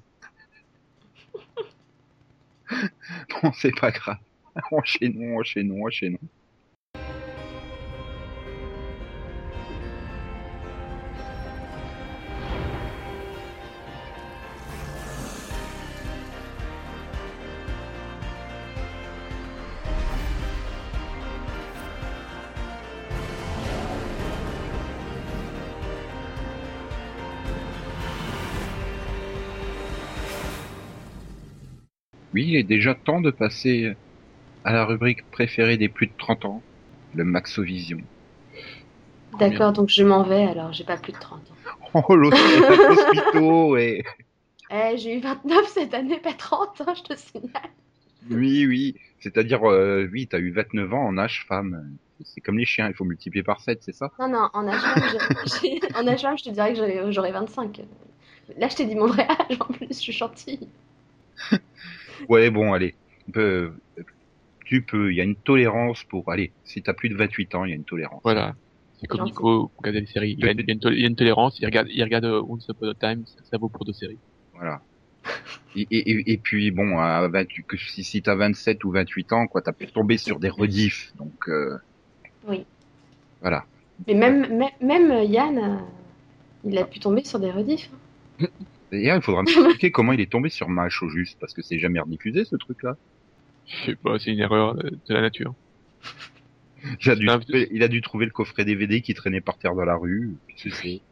Bon, c'est pas grave. Enchaînons, enchaînons, enchaînons. Oui, il est déjà temps de passer à la rubrique préférée des plus de 30 ans, le Maxovision.
D'accord, donc je m'en vais alors, j'ai pas plus de 30 ans.
Oh, et...
Eh, j'ai eu 29 cette année, pas 30, hein, je te signale.
Oui, oui. C'est-à-dire, euh, oui, t'as eu 29 ans en âge femme. C'est comme les chiens, il faut multiplier par 7, c'est ça?
Non, non, en âge femme, je te dirais que j'aurais- j'aurais 25. Là, je t'ai dit mon vrai âge en plus, je suis gentille.
Ouais, bon, allez. Tu peux, il y a une tolérance pour... Allez, si t'as plus de 28 ans, il y a une tolérance.
Voilà. C'est comme. Nico regarder les séries. Il y a, il y a une, il y a une tolérance, il regarde, il regarde euh, Once Upon a Time, ça, ça vaut pour deux séries.
Voilà. Et, et, et- et puis, bon, à 28 que si, si t'as 27 ou 28 ans, quoi, t'as pu tomber sur des rediffs. Donc, euh,
Oui.
voilà.
Mais même, même, même Yann, euh, il a pu tomber sur des rediffs. hein.
D'ailleurs, il faudra m'expliquer comment il est tombé sur Match au juste, parce que c'est jamais rediffusé, ce truc-là.
Je sais pas, c'est une erreur de, la nature.
Il a, dû trouver, il a dû trouver le coffret DVD qui traînait par terre dans la rue. Que c'est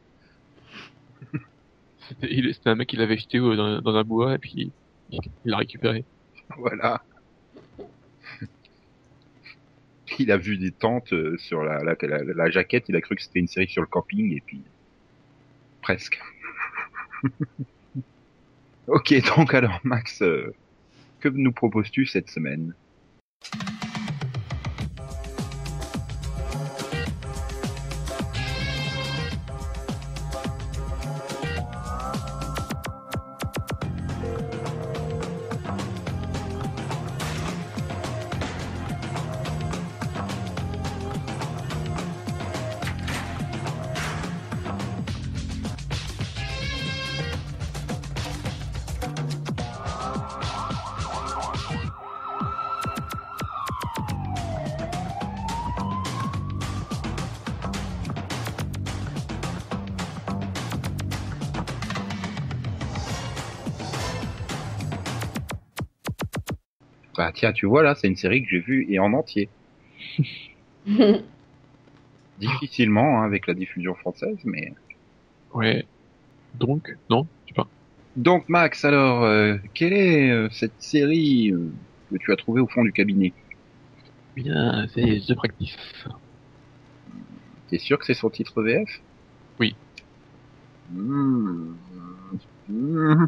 C'était un mec qui l'avait jeté euh, dans, dans un bois et puis il l'a récupéré.
Voilà. Il a vu des tentes euh, sur la, la, la, la jaquette, il a cru que c'était une série sur le camping, et puis... Presque. ok, donc alors Max, euh, que nous proposes-tu cette semaine? Tiens, tu vois là, c'est une série que j'ai vue et en entier. Difficilement hein, avec la diffusion française, mais...
Ouais. Donc, non, je sais pas.
Donc Max, alors, euh, quelle est euh, cette série euh, que tu as trouvée au fond du cabinet?
Bien, c'est The Practice.
T'es sûr que c'est son titre VF
Oui.
Hmm. Hmm.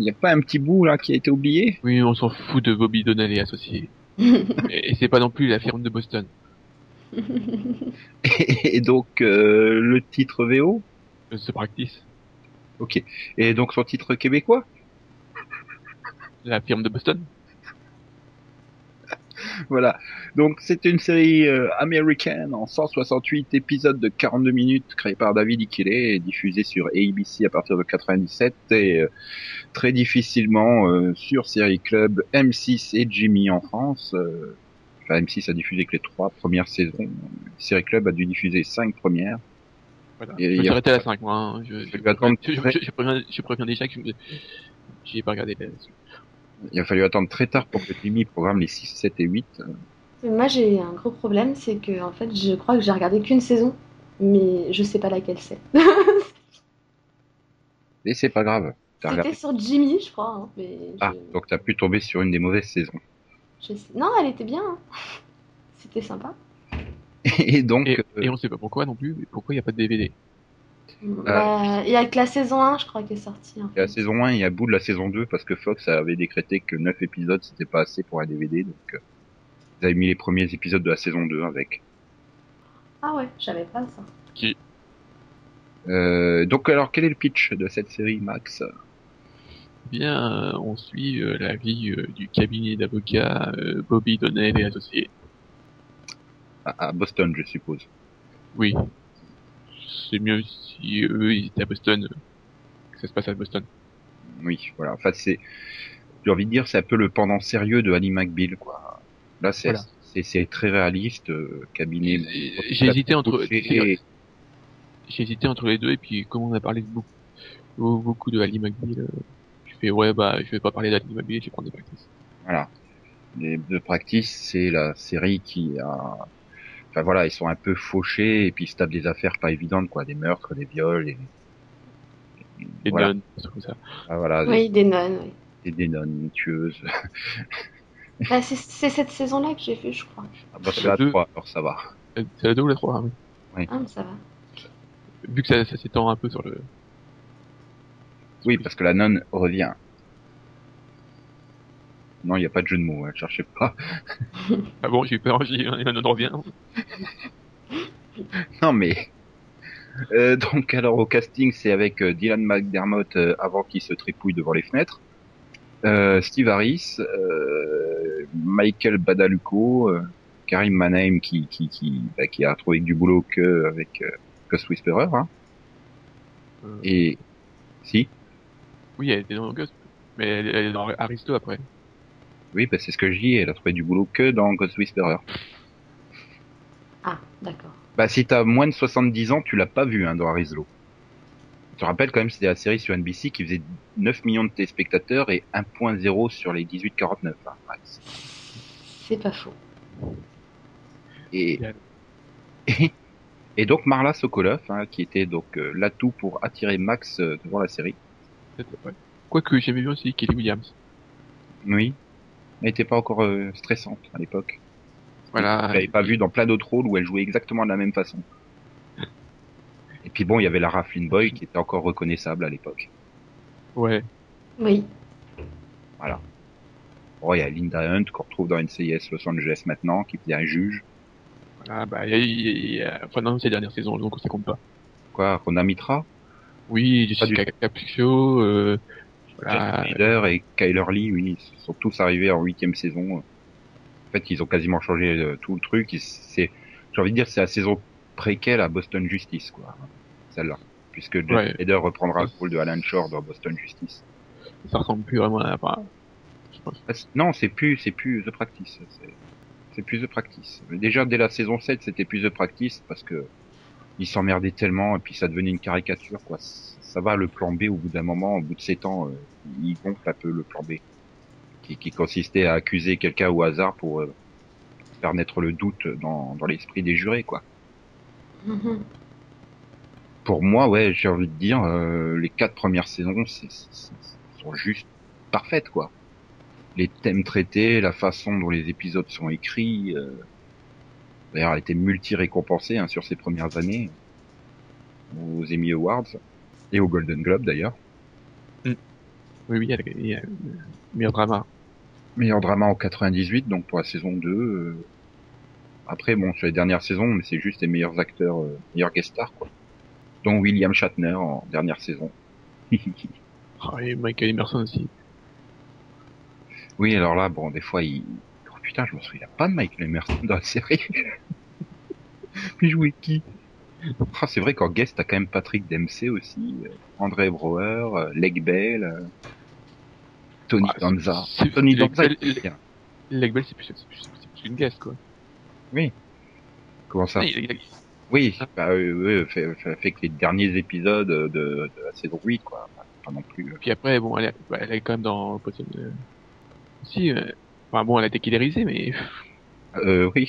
Il n'y a pas un petit bout là qui a été oublié
Oui, on s'en fout de Bobby Donnell et associés. Et, c'est pas non plus la firme de Boston.
Et donc euh, le titre VO
Euh, The Practice.
Ok. Et donc son titre québécois
La firme de Boston.
Voilà. Donc c'est une série euh, américaine en 168 épisodes de 42 minutes créée par David Ikele et diffusée sur ABC à partir de 97 et euh, très difficilement euh, sur Série Club, M6 et Jimmy en France. Euh, enfin, M6 a diffusé que les trois premières saisons. Série Club a dû diffuser cinq premières.
Voilà.
Et
je
a-
arrêté à la 5, moi. hein. Je, je, je, je,
très-
je- je préviens, je préviens déjà que je- j'y ai pas regardé.
Il a fallu attendre très tard pour que Jimmy programme les 6, 7 et 8.
Moi, j'ai un gros problème, c'est que en fait, je crois que j'ai regardé qu'une saison, mais je sais pas laquelle c'est.
Et c'est pas grave. T'as
C'était
regardé.
sur Jimmy, je crois. hein, mais
Ah,
je-
donc t'as pu tomber sur une des mauvaises saisons.
je sais- Non, elle était bien. hein. C'était sympa.
Et donc,
Et,
euh,
et on sait pas pourquoi non plus, pourquoi il n'y a pas de DVD.
Bah, Il y a que la saison 1, je crois, qui est sortie. en
Il y a la saison 1 et à bout de la saison 2 parce que Fox avait décrété que 9 épisodes c'était pas assez pour un DVD donc euh, ils avaient mis les premiers épisodes de la saison 2 avec.
Ah ouais, je savais pas ça.
Qui,
Euh, donc alors quel est le pitch de cette série Max?
Bien, euh, on suit euh, la vie euh, du cabinet d'avocats euh, Bobby Donnell et associés.
à, à Boston je suppose.
Oui. C'est mieux si eux ils étaient à Boston, euh, que ça se passe à Boston.
Oui, voilà. Enfin c'est j'ai envie de dire c'est un peu le pendant sérieux de Annie McBeal quoi. Là c'est
Voilà.
c'est c'est très réaliste euh, cabinet.
J'ai hésité entre,
Et-
j'ai hésité entre les deux et puis comme on a parlé de beaucoup, beaucoup de Ali McBeal, euh, je fais ouais bah je vais pas parler d'Ali McBeal, je vais prendre des practices.
Voilà. Les The Practice, c'est la série qui a... Enfin voilà, ils sont un peu fauchés et puis ils se tapent des affaires pas évidentes, quoi. Des meurtres, des viols et...
Et
voilà.
nonnes, des trucs comme ça.
Ah, voilà,
Oui, des nonnes, oui.
des, des nonnes tueuses.
Bah, c'est cette saison-là que j'ai vu, je crois.
Ah bah c'est la
Deux.
3, alors ça va.
Euh, C'est la 2 ou la 3, oui.
Ah, mais ça va.
Vu que ça, ça s'étend un peu sur le...
Oui, parce que la nonne revient. Non, il n'y a pas de jeu de mots, hein, cherchez pas.
Ah bon, j'ai eu peur, il en revient.
Non, mais... Euh, donc alors au casting, c'est avec euh, Dylan McDermott euh, avant qu'il se tripouille devant les fenêtres. Euh, Steve Harris, euh, Michael Badalucco, euh, Karim Manaim qui qui qui, bah, qui a trouvé du boulot que avec euh, Ghost Whisperer hein. Et si
Oui, elle était dans Ghost. Mais elle, elle est dans Aristo après.
Oui bah, c'est ce que je dis elle a trouvé du boulot que dans Ghost Whisperer
Ah, d'accord.
bah si t'as moins de 70 ans tu l'as pas vu hein, dans Arislo je te rappelle quand même c'était la série sur NBC qui faisait 9 millions de téléspectateurs et 1.0 sur les 18-49 hein. Ouais, c'est-
C'est pas faux.
et, et et donc Marla Sokolov hein, qui était donc euh, l'atout pour attirer Max euh, devant la série.
Quoique, j'aimais bien aussi Kelly Williams.
oui n'était pas encore euh, stressante à l'époque
Voilà.
Je l'avais pas vu dans plein d'autres rôles où elle jouait exactement de la même façon. Et puis bon, il y avait Lara Flynn Boy qui était encore reconnaissable à l'époque.
Ouais.
Oui.
Voilà. Bon, il y a Linda Hunt qu'on retrouve dans NCIS Los Angeles maintenant, qui un juge.
Voilà, bah, il y a, y a- il y a- enfin, non, c'est la dernière saison, donc ça compte pas.
Quoi, Rona Mitra,
Oui,
Pas du
Jessica Capuccio, euh, voilà.
Reader et Kyler Lee, oui, ils sont tous arrivés en huitième saison. En fait, ils ont quasiment changé euh, tout le truc. C'est, j'ai envie de dire, c'est la saison préquelle à Boston Justice, quoi. Celle-là. Puisque
Ouais.
Reader reprendra le rôle de Alan Shore dans Boston Justice.
Ça ressemble plus vraiment à, pense.
Ah, Non, c'est plus, c'est plus The Practice. C'est, c'est plus The Practice. Mais Déjà, dès la saison 7, c'était plus The Practice parce que ils s'emmerdaient tellement et puis ça devenait une caricature, quoi. C- Ça va, le plan B, au bout d'un moment, au bout de 7 ans, euh, il gonfle un peu le plan B. Qui, qui consistait à accuser quelqu'un au hasard pour euh, faire naître le doute dans, dans l'esprit des jurés, quoi.
Mhm.
Pour moi, ouais, j'ai envie de dire, euh, les quatre premières saisons, c'est, c'est- c'est- sont juste parfaites, quoi. Les thèmes traités, la façon dont les épisodes sont écrits. Euh... D'ailleurs, elle été multi-récompensée hein, sur ses premières années aux Emmy Awards et au Golden Globe d'ailleurs.
Oui, oui, il y a, meilleur drama.
Meilleur drama en 98, donc pour la saison 2. euh. Après, bon, sur les dernières saisons, mais c'est juste les meilleurs acteurs, euh, meilleurs guest stars, quoi. Dont William Shatner en dernière saison.
Ah, et Michael Emerson aussi.
Oui, alors là, bon, des fois, il... Oh putain, je me souviens pas de Michael Emerson dans la série. il jouait qui? Ah, C'est vrai qu'en guest, t'as quand même Patrick Dempsey aussi, euh, André Brouwer, euh, Leg Bell, euh, Tony
c'est-
Danza. Tony Danza.
Leg Bell, c'est plus, une guest, quoi.
Comment ça?
Ah, il- il-
Oui, bah, euh, fait, fait, que les derniers épisodes de, de la saison 8, quoi. Pas non plus. euh.
Puis après, bon, elle est, bah, elle est quand même dans. Si, euh... enfin bon, elle a été killerisée, mais
Euh, oui.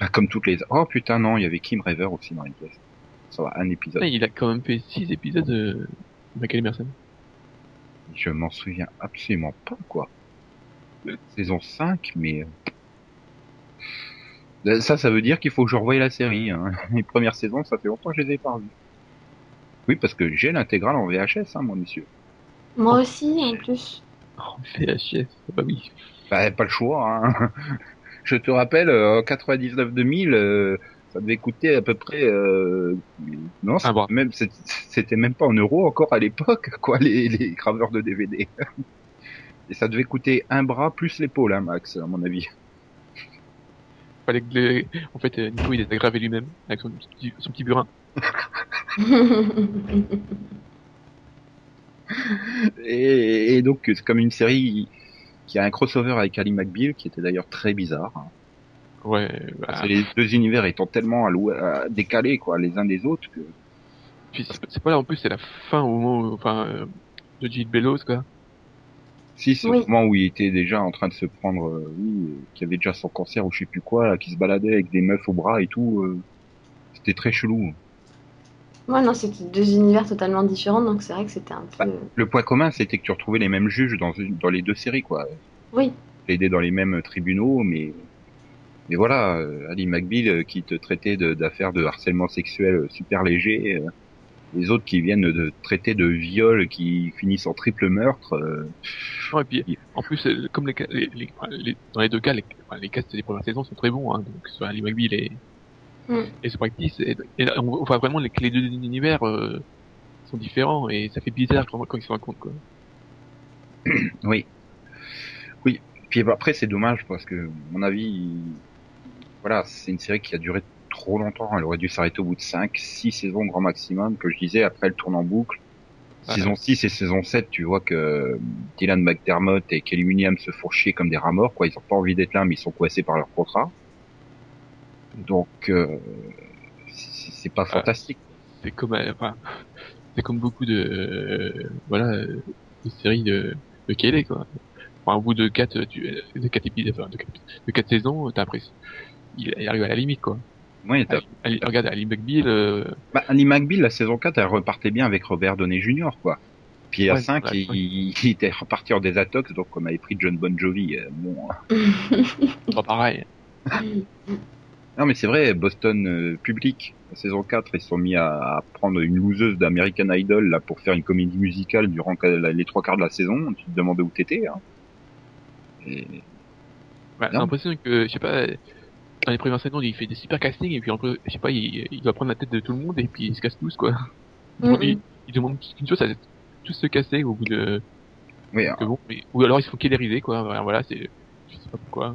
Bah, comme toutes les... Oh putain, non, il y avait Kim Raver aussi dans les guests. Ça va, un épisode.
il a quand même fait six épisodes de Michael Emerson.
Je m'en souviens absolument pas, quoi. Saison 5, mais... euh, Ça, ça veut dire qu'il faut que je revoie la série. Hein. Les premières saisons, ça fait longtemps que je les ai pas revues. Oui, parce que j'ai l'intégrale en VHS, hein, mon monsieur.
Moi aussi, en plus.
Oh, VHS, bah oui.
Bah, pas le choix. Hein. Je te rappelle, euh, en 99-2000, euh, ça devait coûter à peu près... Euh... Non, même, c'était même pas en euros encore à l'époque, quoi, les, les graveurs de DVD. Et ça devait coûter un bras plus l'épaule, hein, Max, à mon avis.
Fallait que les- En fait, Nico, il les a gravés lui-même, avec son petit, son petit burin.
Et, et donc, c'est comme une série qui a un crossover avec Ali McBeal, qui était d'ailleurs très bizarre.
Ouais, bah,
les deux univers étant tellement à- décalés, quoi, les uns des autres, que...
puis c'est pas là, en plus, c'est la fin au moment où, enfin, euh, de Gilles Bellows, quoi.
Si, c'est
Oui.
au moment où il était déjà en train de se prendre, euh, oui, euh, qui avait déjà son cancer ou je sais plus quoi, là, qui se baladait avec des meufs au bras et tout, euh, c'était très chelou.
Ouais, non, c'était deux univers totalement différents, donc c'est vrai que c'était un peu.
Le point commun, c'était que tu retrouvais les mêmes juges dans, une- dans les deux séries, quoi.
Oui,
Plaider dans les mêmes tribunaux, mais, mais voilà, euh, Ali McBeal euh, qui te traitait d'affaires de, harcèlement sexuel euh, super léger, euh, les autres qui viennent de traiter de viol qui finissent en triple meurtre. Euh...
Ouais, et puis en plus, comme les, les, les, dans les deux cas, les, les castes des premières saisons sont très bons, hein, donc soit Ali McBeal et mm. et Practice, et, et on voit vraiment les, les deux univers euh, sont différents et ça fait bizarre quand, quand ils se rencontrent quoi.
oui, oui. Puis après c'est dommage parce que à mon avis, voilà, c'est une série qui a duré trop longtemps. Elle aurait dû s'arrêter au bout de 5, 6 saisons grand maximum, que je disais, après elle tourne en boucle. Saison 6 et saison 7, tu vois que Dylan McDermott et Kelly Williams se font chier comme des rats morts, quoi. Ils ont pas envie d'être là, mais ils sont coincés par leur contrat. Donc, euh, c'est pas fantastique.
C'est comme, euh, enfin, c'est comme beaucoup de, euh, voilà, de séries de, de Kelly, quoi. Enfin, au bout de 4, de 4 épisodes, enfin, de 4, saisons, t'as apprécié. Il, il arrive à la limite, quoi.
Oui,
Ali, regarde, Ali McBeal. Euh...
Bah, Ali McBeal, la saison 4, elle repartait bien avec Robert Downey Jr., quoi. Puis à 5, il, il, était reparti en désatox, donc on avait pris John Bon Jovi. Euh, bon.
Hein. pas pareil.
non, mais c'est vrai, Boston euh, Public, saison 4, ils sont mis à, à prendre une loseuse d'American Idol là pour faire une comédie musicale durant les trois quarts de la saison. Tu te demandais où t'étais. Hein.
Et... Ouais, j'ai l'impression que, je sais pas, dans les premières saisons, il fait des super castings et puis peu, je sais pas, il, il, doit prendre la tête de tout le monde et puis il se casse tous quoi. Mm -hmm. il, il, demande qu'une chose, c'est tous se casser au bout de.
Oui. Hein.
Bon, mais, ou alors ils se font killeriser quoi. Voilà, c'est, je sais pas pourquoi.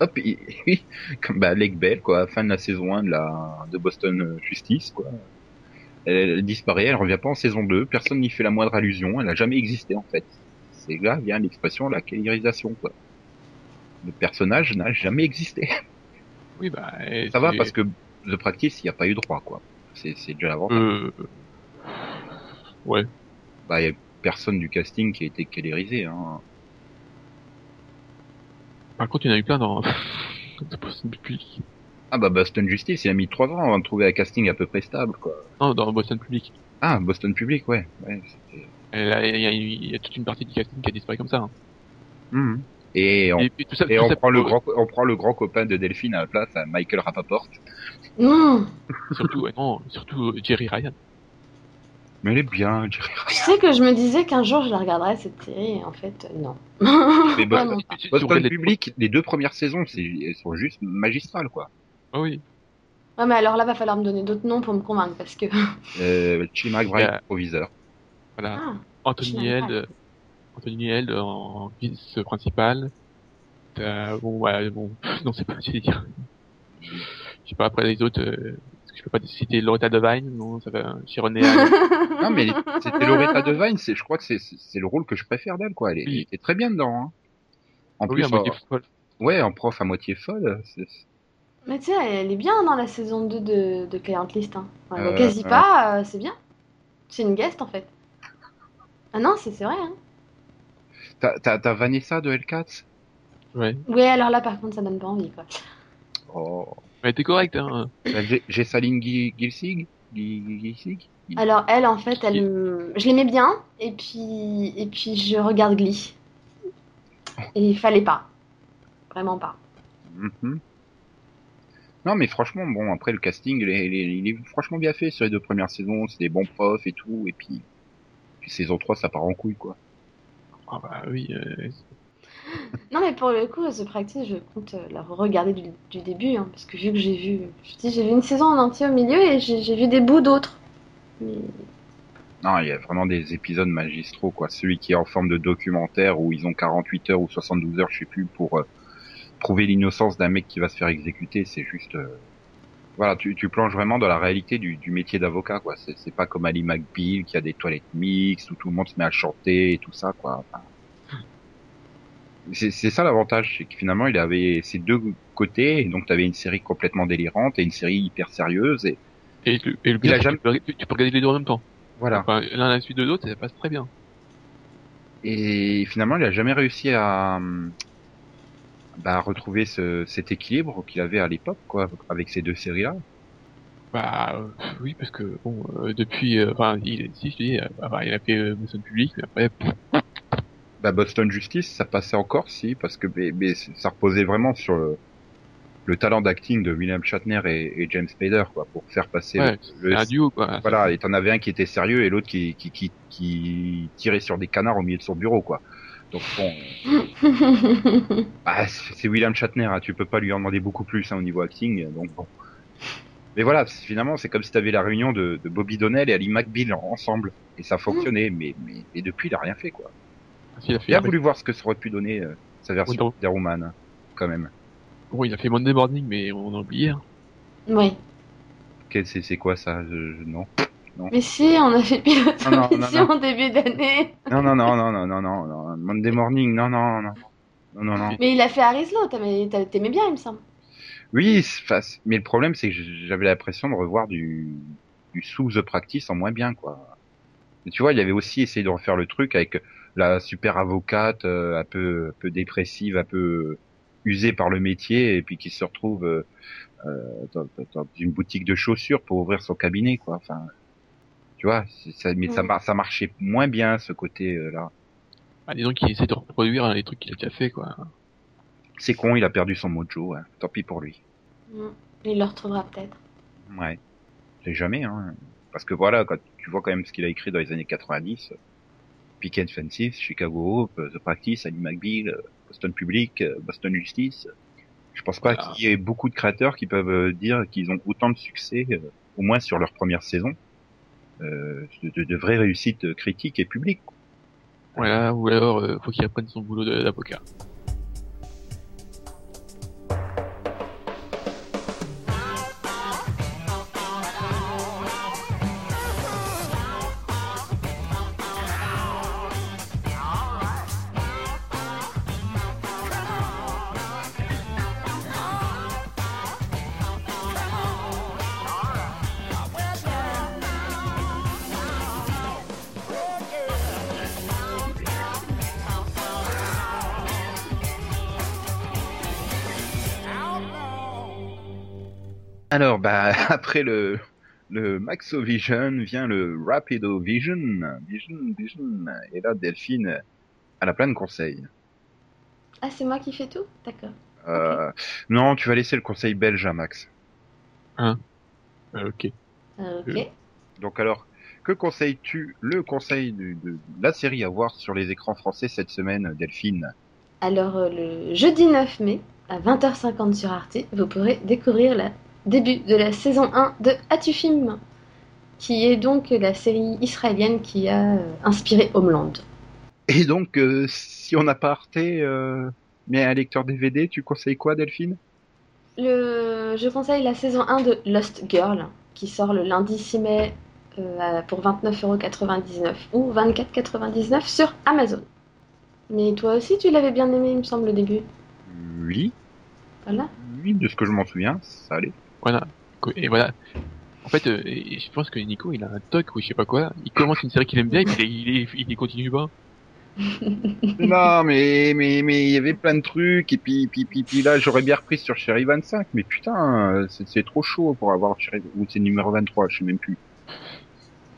Hop, oui, comme bah Lake Bell quoi, fin de la saison 1 de la de Boston Justice quoi. Elle, elle disparaît, elle revient pas en saison 2, personne n'y fait la moindre allusion, elle a jamais existé en fait. C'est là vient l'expression la killerisation quoi. Le personnage n'a jamais existé.
Oui, bah.
Ça va parce que The Practice, il n'y a pas eu droit, quoi. C'est, c'est déjà l'avantage.
Euh... Ouais.
Bah, il y a personne du casting qui a été calerisé, hein.
Par contre, il y en a eu plein dans Boston Public.
Ah bah Boston Justice, il a mis trois ans avant de trouver un casting à peu près stable, quoi.
Non, dans Boston Public.
Ah, Boston Public, ouais. ouais
il y, a, il y a toute une partie du casting qui a disparu comme ça. Hein.
Mmh. Et on, et, ça, et on prend le grand, on prend le grand copain de Delphine à la place, à Michael Rapaport.
Mmh.
surtout, ouais, non, surtout Jerry Ryan.
Mais elle est bien, Ryan.
Tu sais que je me disais qu'un jour je la regarderais cette série, et en fait, non.
Mais bon, non. Les... Public, les deux premières saisons, elles sont juste magistrales, quoi.
Oh oui.
Ouais, mais alors là, va falloir me donner d'autres noms pour me convaincre, parce que.
euh, Chim McBride, yeah. proviseur.
Voilà. Ah, Anthony Held. Anthony Held en vice principal. Euh, bon, ouais, bon, non, c'est pas, je vais dire. Je sais pas, après les autres, euh, je peux pas citer Loretta Devine, non, ça va,
Non, mais c'était Loretta Devine, c'est, je crois que c'est, c'est le rôle que je préfère d'elle, quoi. Elle, est, oui. elle était très bien dedans, hein. En
oui,
plus,
à moitié
en,
folle.
ouais, en prof à moitié folle. C'est...
Mais tu sais, elle est bien dans la saison 2 de, de Client List, hein. Elle euh, quasi euh... pas, euh, c'est bien. C'est une guest, en fait. Ah non, c'est, c'est vrai, hein.
T'as, t'as, t'as Vanessa de Hellcats?
Ouais.
Ouais, alors là, par contre, ça donne pas envie, quoi.
Oh.
Elle était correcte, hein.
J'ai, j'ai Saline Gilsig? Gilsig?
Alors, elle, en fait, elle, je l'aimais bien, et puis, et puis je regarde Glee. Et il fallait pas. Vraiment pas.
Mm-hmm. Non, mais franchement, bon, après le casting, il est, il est, il est franchement bien fait sur les deux premières saisons. C'est des bons profs et tout. Et puis, puis saison 3, ça part en couille, quoi.
Ah bah oui. Euh...
non, mais pour le coup, The Practice, je compte la regarder du, début. Hein, parce que vu que j'ai vu. Je dis, j'ai vu une saison en entier au milieu et j'ai, vu des bouts d'autres.
Non, il y a vraiment des épisodes magistraux, quoi. Celui qui est en forme de documentaire où ils ont 48 heures ou 72 heures, je sais plus, pour. Euh, prouver l'innocence d'un mec qui va se faire exécuter, c'est juste. Euh... Voilà, tu, plonges vraiment dans la réalité du, métier d'avocat, quoi. C'est, pas comme Ali McBeal qui a des toilettes mixtes où tout le monde se met à chanter et tout ça, quoi. C'est, c'est ça l'avantage, c'est que finalement il avait ces deux côtés, et donc tu avais une série complètement délirante et une série hyper sérieuse. Et,
et, le, et le
il a
tu,
jamais...
peux, tu peux regarder les deux en même temps.
Voilà.
Enfin, l'un à la suite de l'autre, ça passe très bien.
Et finalement, il a jamais réussi à, bah, retrouver ce, cet équilibre qu'il avait à l'époque, quoi, avec ces deux séries-là.
Bah euh, oui, parce que bon, euh, depuis, euh, enfin, il, si je dis, bah, il a fait euh, Boston Public, mais après.
Bah, Boston Justice, ça passait encore, si, parce que mais, mais ça reposait vraiment sur le le talent d'acting de William Shatner et, et James Spader quoi pour faire passer
Ouais,
le, le-
un duo, quoi.
voilà et t'en avais un qui était sérieux et l'autre qui, qui qui qui tirait sur des canards au milieu de son bureau quoi. Donc bon. Ah, c'est William Shatner hein, tu peux pas lui en demander beaucoup plus hein, au niveau acting donc bon. Mais voilà finalement c'est comme si t'avais la réunion de, de Bobby Donnell et Ali McBeal ensemble et ça fonctionnait mais, mais mais depuis il a rien fait quoi
il a fait
bien voulu voir ce que ça aurait pu donner euh, sa version oui, Spider-Man, quand même.
Bon, il a fait Monday Morning, mais on a oublié. Hein.
Oui.
Okay, c'est quoi ça? Je, je, non. non.
Mais si, on a fait pilote
non, non,
en début d'année.
Non, non, non, non, non, non, non, Monday Morning, non, non, non. Non, non, non.
Mais il a fait Harris Law, t'aimais bien, il me semble.
Oui, mais le problème, c'est que j'avais l'impression de revoir du, du sous The Practice en moins bien, quoi. Mais tu vois, il avait aussi essayé de refaire le truc avec la super avocate euh, un peu un peu dépressive, un peu usée par le métier et puis qui se retrouve euh, euh, dans, dans- dans une boutique de chaussures pour ouvrir son cabinet quoi. Enfin, tu vois, c'est- ça, mais ça,
Mm.
ça marchait moins bien ce côté euh, là.
Ah, disons qu'il essaie de reproduire hein, les trucs qu'il a déjà fait, quoi.
C'est con, il a perdu son mojo. Hein. Tant pis pour lui.
Mm. Il le retrouvera peut-être.
Ouais. C'est jamais, hein. Parce que voilà, quand tu vois quand même ce qu'il a écrit dans les années 90, Chicago Hope, The Practice, Ali McBeal, Boston Public, Boston Justice. Je pense pas
Voilà.
qu'il y ait beaucoup de créateurs qui peuvent euh, dire qu'ils ont autant de succès, euh, au moins sur leur première saison, euh, de, de, de vraies réussites critiques et publiques.
Voilà, ou alors, euh, faut qu'il apprenne son boulot d'avocat.
Après le, le Maxovision vient le Rapido Vision, Vision, Vision, et là, Delphine, elle a plein de conseils.
Ah, c'est moi qui fais tout? D'accord.
Euh, Non, tu vas laisser le conseil belge à Max.
Euh, ok.
Euh, ok.
Euh.
Donc alors, que conseilles-tu Le conseil de, de la série à voir sur les écrans français cette semaine, Delphine?
Alors, euh, le jeudi 9 mai, à 20h50 sur Arte, vous pourrez découvrir le début de la saison 1 de Atufim, qui est donc la série israélienne qui a euh, inspiré Homeland.
Et donc, euh, si on n'a pas Arte, euh, mais un lecteur DVD, tu conseilles quoi, Delphine?
Le... Je conseille la saison 1 de Lost Girl, qui sort le lundi 6 mai euh, pour 29,99€ ou 24,99€ sur Amazon. Mais toi aussi, tu l'avais bien aimé, il me semble, au début.
Oui,
Voilà.
oui, de ce que je m'en souviens, ça allait.
Voilà. Et voilà. En fait, euh, je pense que Nico, il a un toc ou je sais pas quoi. Il commence une série qu'il aime bien et puis il, il, est- il continue pas.
non, mais mais mais il y avait plein de trucs et puis puis puis, puis là j'aurais bien repris sur Sherry 25, mais putain, c'est c'est trop chaud pour avoir Sherry ou c'est numéro 23, je sais même plus.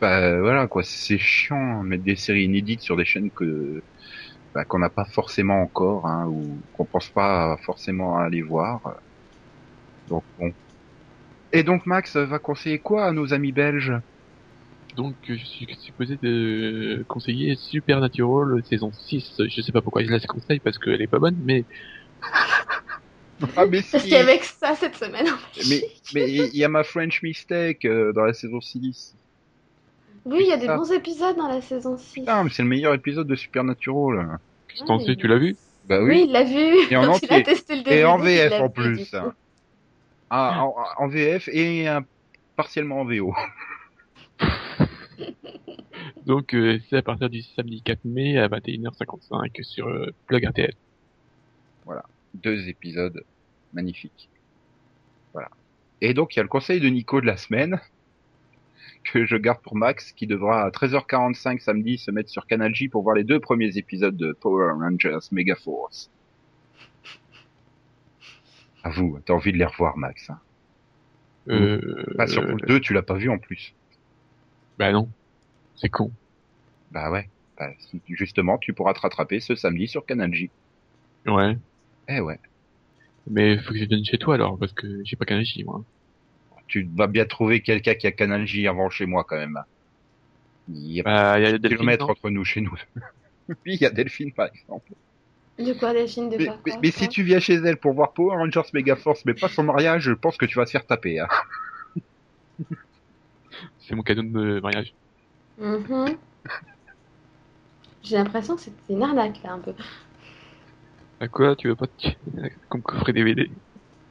Euh, voilà quoi, c'est chiant mettre des séries inédites sur des chaînes que bah, qu'on n'a pas forcément encore hein, ou qu'on pense pas forcément à aller voir. Donc bon. Et donc Max va conseiller quoi à nos amis belges?
Donc, je suis supposé de conseiller Supernatural saison 6. Je sais pas pourquoi je la conseille parce qu'elle est pas bonne, mais
Ah mais
Parce
si.
qu'il y avait que ça cette semaine.
Mais mais il y a ma French Mistake euh, dans la saison 6.
Oui, il y a des
Ah.
bons épisodes dans la saison 6.
Putain, mais c'est le meilleur épisode de Supernatural.
qu'est-ce que t'en
Ouais,
sais, tu l'as vu?
Bah
Oui, il l'a vu.
Et en
Quand il a testé le DVD,
Et en VF en
vu,
plus. Ah, en, en VF et un- partiellement en VO.
Donc, euh, c'est à partir du samedi 4 mai à 21h55 sur euh, Plug RTL.
Deux épisodes magnifiques. Voilà. Et donc il y a le conseil de Nico de la semaine que je garde pour Max qui devra à 13h45 samedi se mettre sur Canal J pour voir les deux premiers épisodes de Power Rangers Megaforce. À vous, t'as envie de les revoir Max. Hein.
Euh,
Bah, surtout
euh,
le 2, tu l'as pas vu en plus.
bah non, c'est con.
Bah ouais. Bah, justement, tu pourras te rattraper ce samedi sur Canal J.
Ouais.
Eh ouais.
Mais faut que je vienne chez toi alors, parce que j'ai pas Canal J, moi.
Tu vas bien trouver quelqu'un qui a Canal J avant chez moi quand même. Il y a
Bah, il y a
des kilomètres entre nous chez nous. oui, il y a Delphine par exemple.
De quoi, Delphine De
Mais,
quoi,
mais- si tu viens chez elle pour voir Power Rangers Megaforce, mais pas son mariage, je pense que tu vas te faire taper. Hein.
C'est mon cadeau de mariage.
Mhm. J'ai l'impression que c'était une arnaque là un peu.
À quoi Tu veux pas te... comme coffret DVD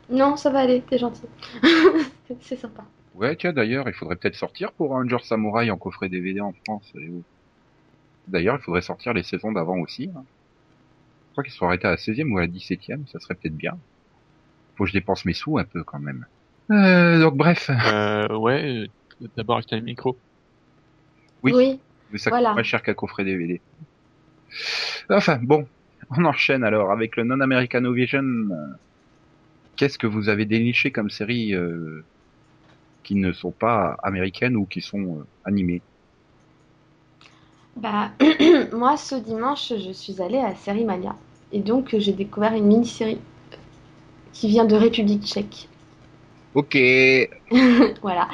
Non, ça va aller, t'es gentil. c'est sympa.
Ouais, tiens, d'ailleurs, il faudrait peut-être sortir pour Ranger Samurai en coffret DVD en France. D'ailleurs, il faudrait sortir les saisons d'avant aussi. hein. Je crois qu'ils sont arrêtés à la 16e ou à la 17e, ça serait peut-être bien. Faut que je dépense mes sous un peu quand même. Euh, donc bref,
Euh, ouais, euh, d'abord acheter un micro.
Oui. mais ça
Voilà.
coûte moins cher qu'un coffret DVD. Enfin, bon, on enchaîne alors avec le Non-Americano Vision. Qu'est-ce que vous avez déniché comme séries euh, qui ne sont pas américaines ou qui sont euh, animées?
Bah, moi, ce dimanche, je suis allée à Série Mania. Et donc, euh, j'ai découvert une mini-série qui vient de République tchèque.
Ok,
Voilà.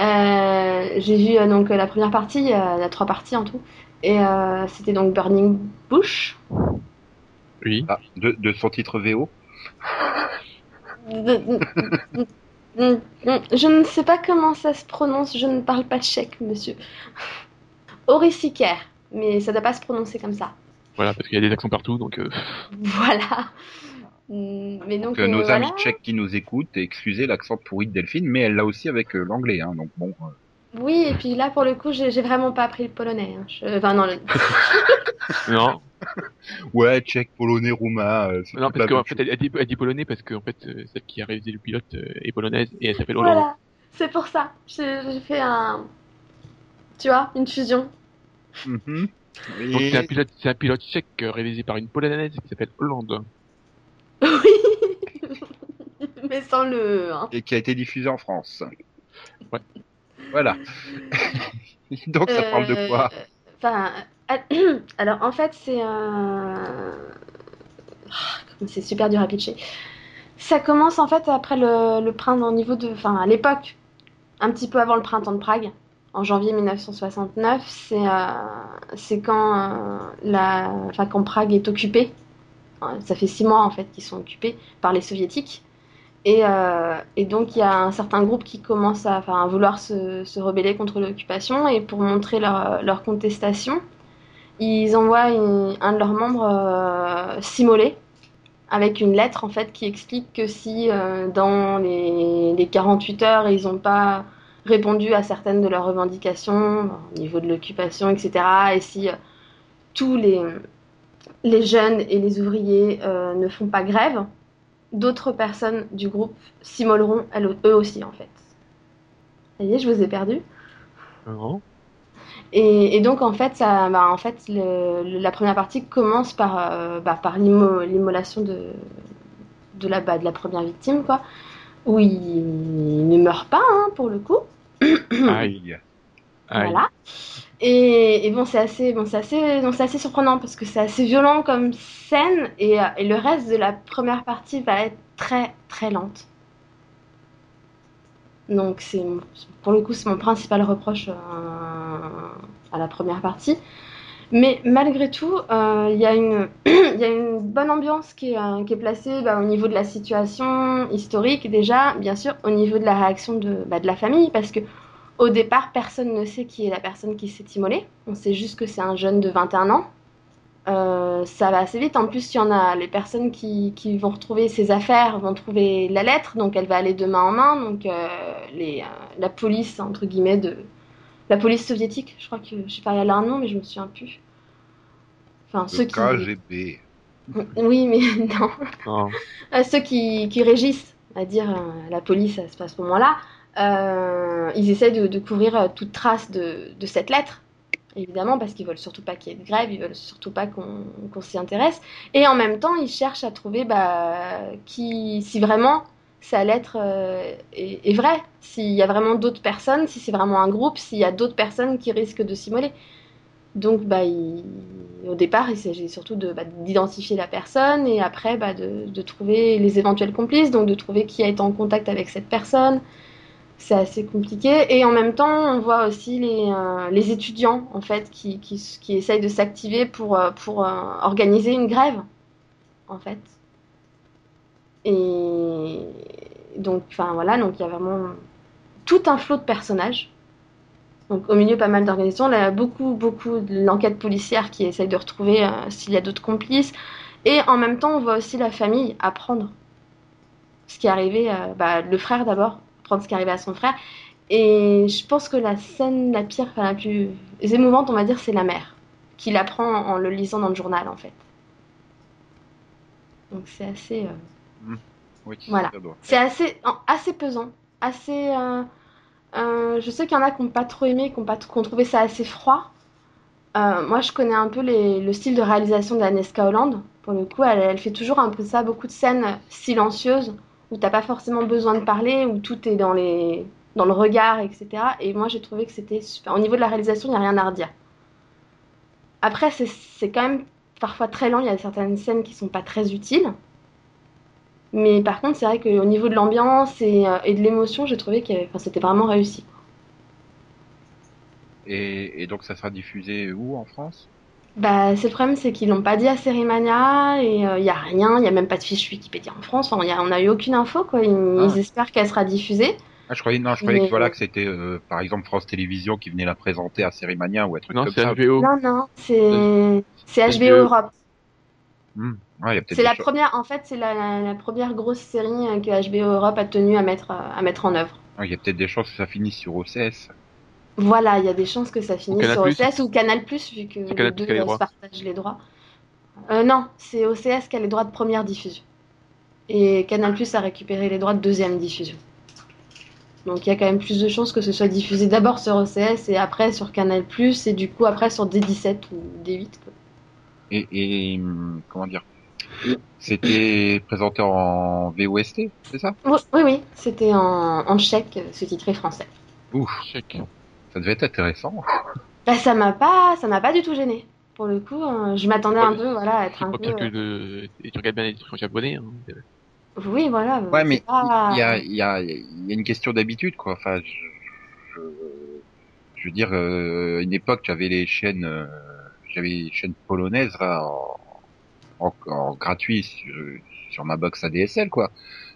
Euh, j'ai vu euh, donc la première partie, euh, il y a trois parties en tout. Et euh, c'était donc Burning Bush.
Oui.
ah, de, de son titre VO.
Je ne sais pas comment ça se prononce, je ne parle pas tchèque, monsieur. Orisiker, mais ça ne doit pas se prononcer comme ça.
Voilà, parce qu'il y a des accents partout, donc euh,
Voilà. Mais donc,
Que nos
euh,
amis tchèques qui nous écoutent, excusez l'accent pourri de Delphine, mais elle l'a aussi avec euh, l'anglais, hein, donc bon. euh,
Oui, et puis là, pour le coup, j'ai vraiment pas appris le polonais. hein. Je- Enfin, non, le-
non,
Ouais, tchèque, polonais, roumain. euh,
non parce qu'en fait, elle, elle dit, elle dit polonais parce que en fait, euh, celle qui a réalisé le pilote euh, est polonaise et elle s'appelle Hollande.
Voilà, c'est pour ça. J'ai fait un. Tu vois, une fusion.
Mhm. Et-
c'est un pilote, c'est un pilote tchèque euh, réalisé par une polonaise qui s'appelle Hollande.
Oui Mais sans le. hein.
et qui a été diffusé en France.
Ouais.
Voilà. Donc ça parle de quoi?
Euh, Enfin, euh, alors en fait, c'est un. Ah, C'est super dur à pitcher. Ça commence en fait après le, le printemps, au niveau de. Enfin, à l'époque, un petit peu avant le printemps de Prague, en janvier 1969. C'est euh, c'est quand, euh, la... quand Prague est occupée. Euh, Ça fait six mois en fait qu'ils sont occupés par les soviétiques. Et, euh, donc il y a un certain groupe qui commence à, vouloir se, rebeller contre l'occupation et pour montrer leur, contestation, ils envoient un de leurs membres euh, s'immolé avec une lettre en fait qui explique que si dans les 48 heures ils n'ont pas répondu à certaines de leurs revendications au niveau de l'occupation, etc. Et si euh, tous les, les jeunes et les ouvriers euh, ne font pas grève, d'autres personnes du groupe s'immoleront eux aussi en fait. Y est, je vous ai perdu.
Non.
Et, et donc en fait, ça, bah, en fait le- la première partie commence par, euh, bah, par l'immo- l'immolation de, de, la, bah, de la première victime, quoi, où il ne meurt pas hein, pour le coup.
Aïe.
Voilà. Et, bon, c'est assez, bon, assez, assez surprenant parce que c'est assez violent comme scène et, euh, et le reste de la première partie va être très très lente. Donc c'est pour le coup c'est mon principal reproche euh, à la première partie. Mais malgré tout, euh, il y, a une- bonne ambiance qui est, euh, placée bah, au niveau de la situation historique déjà, bien sûr, au niveau de la réaction de, bah, de la famille parce que au départ, personne ne sait qui est la personne qui s'est immolée. On sait juste que c'est un jeune de 21 ans. Euh, ça va assez vite. En plus, il y en a les personnes qui, vont retrouver ses affaires, vont trouver la lettre, donc elle va aller de main en main. Donc la police, entre guillemets, de la police soviétique, je crois que je sais pas, elle a un nom, mais je me souviens plus. Enfin, ceux
Le
qui.
KGB.
Oui, mais non.
Non.
Euh, ceux qui, qui régissent, à dire euh, la police à ce, à ce moment-là, euh, ils essayent de, de couvrir euh, toute trace de, de cette lettre, évidemment, parce qu'ils veulent surtout pas qu'il y ait de grève, ils veulent surtout pas qu'on qu'on s'y intéresse. Et en même temps, ils cherchent à trouver bah, qui, si vraiment sa lettre euh, est, est vraie, s'il y a vraiment d'autres personnes, si c'est vraiment un groupe, s'il y a d'autres personnes qui risquent de s'immoler. Donc, bah, au départ, il s'agit surtout bah, d'identifier la personne et après bah, de, trouver les éventuels complices, donc de trouver qui a été en contact avec cette personne. C'est assez compliqué. Et en même temps, on voit aussi les, euh, les étudiants en fait qui, qui, qui essayent de s'activer pour, euh, pour euh, organiser une grève, en fait. Et donc, enfin voilà, donc il y a vraiment tout un flot de personnages donc au milieu, pas mal d'organisations. Là, beaucoup, beaucoup de l'enquête policière qui essaye de retrouver euh, s'il y a d'autres complices. Et en même temps, on voit aussi la famille apprendre ce qui est arrivé, euh, bah, le frère d'abord, apprendre ce qui est arrivé à son frère. Et je pense que la scène la pire, enfin la plus émouvante, on va dire, c'est la mère, qui l'apprend en, le lisant dans le journal, en fait. Donc c'est assez... Euh... Mmh. Oui, voilà. C'est assez, assez pesant, assez... Euh, euh, je sais qu'il y en a qui n'ont pas trop aimé, qui ont, pas, trouvé ça assez froid. Euh, moi, je connais un peu les, le style de réalisation d'Aneska Holland. Pour le coup, elle, elle, fait toujours un peu ça, beaucoup de scènes silencieuses où t'as pas forcément besoin de parler, où tout est dans, les, dans le regard, etc. Et moi, j'ai trouvé que c'était super. Au niveau de la réalisation, il n'y a rien à redire. Après, c'est quand même parfois très lent. Il y a certaines scènes qui sont pas très utiles. Mais par contre, c'est vrai qu'au niveau de l'ambiance et, euh, et, de l'émotion, j'ai trouvé que enfin, c'était vraiment réussi.
Et, et, donc ça sera diffusé où en France?
Bah, c'est le problème, c'est qu'ils l'ont pas dit à Sérimania et il euh, n'y a rien, il n'y a même pas de fiche Wikipédia en France. Enfin, y a, on n'a eu aucune info, quoi. Ils, ah. espèrent qu'elle sera diffusée.
Ah, je croyais, non, je croyais que, voilà, que c'était euh, par exemple France Télévisions qui venait la présenter à Sérimania ou un truc
non,
comme ça.
HBO.
Non, non, c'est c'est HBO, Europe.
Hmm.
c'est la première, en fait, c'est la, la, première grosse série euh, que HBO Europe a tenu à mettre, à mettre en œuvre.
Il y a peut-être des chances que ça finisse sur OCS.
Voilà, il y a des chances que ça finisse sur OCS ou Canal Plus, vu que les deux se partagent les droits. Euh, non, c'est OCS qui a les droits de première diffusion. Et Canal Plus a récupéré les droits de deuxième diffusion. Donc il y a quand même plus de chances que ce soit diffusé d'abord sur OCS et après sur Canal Plus et du coup après sur D17 ou D8.
Et, et comment dire C'était présenté en VOST, c'est ça?
Oui, oui, c'était en, en tchèque, sous-titré français.
Ouf, chèque. Ça devait être intéressant.
Bah, ça m'a pas, ça m'a pas du tout gêné. Pour le coup, hein. je m'attendais un peu, voilà, à être un
peu. Que euh, de... Et tu regardes bien les trucs en japonais. Hein.
Oui, voilà.
Ouais, mais il y, a, y, a, y a une question d'habitude, quoi. Enfin, je, je, veux dire, euh, une époque, j'avais les chaînes, euh, j'avais les chaînes polonaises là, en, en, gratuit sur, sur, ma box ADSL, quoi.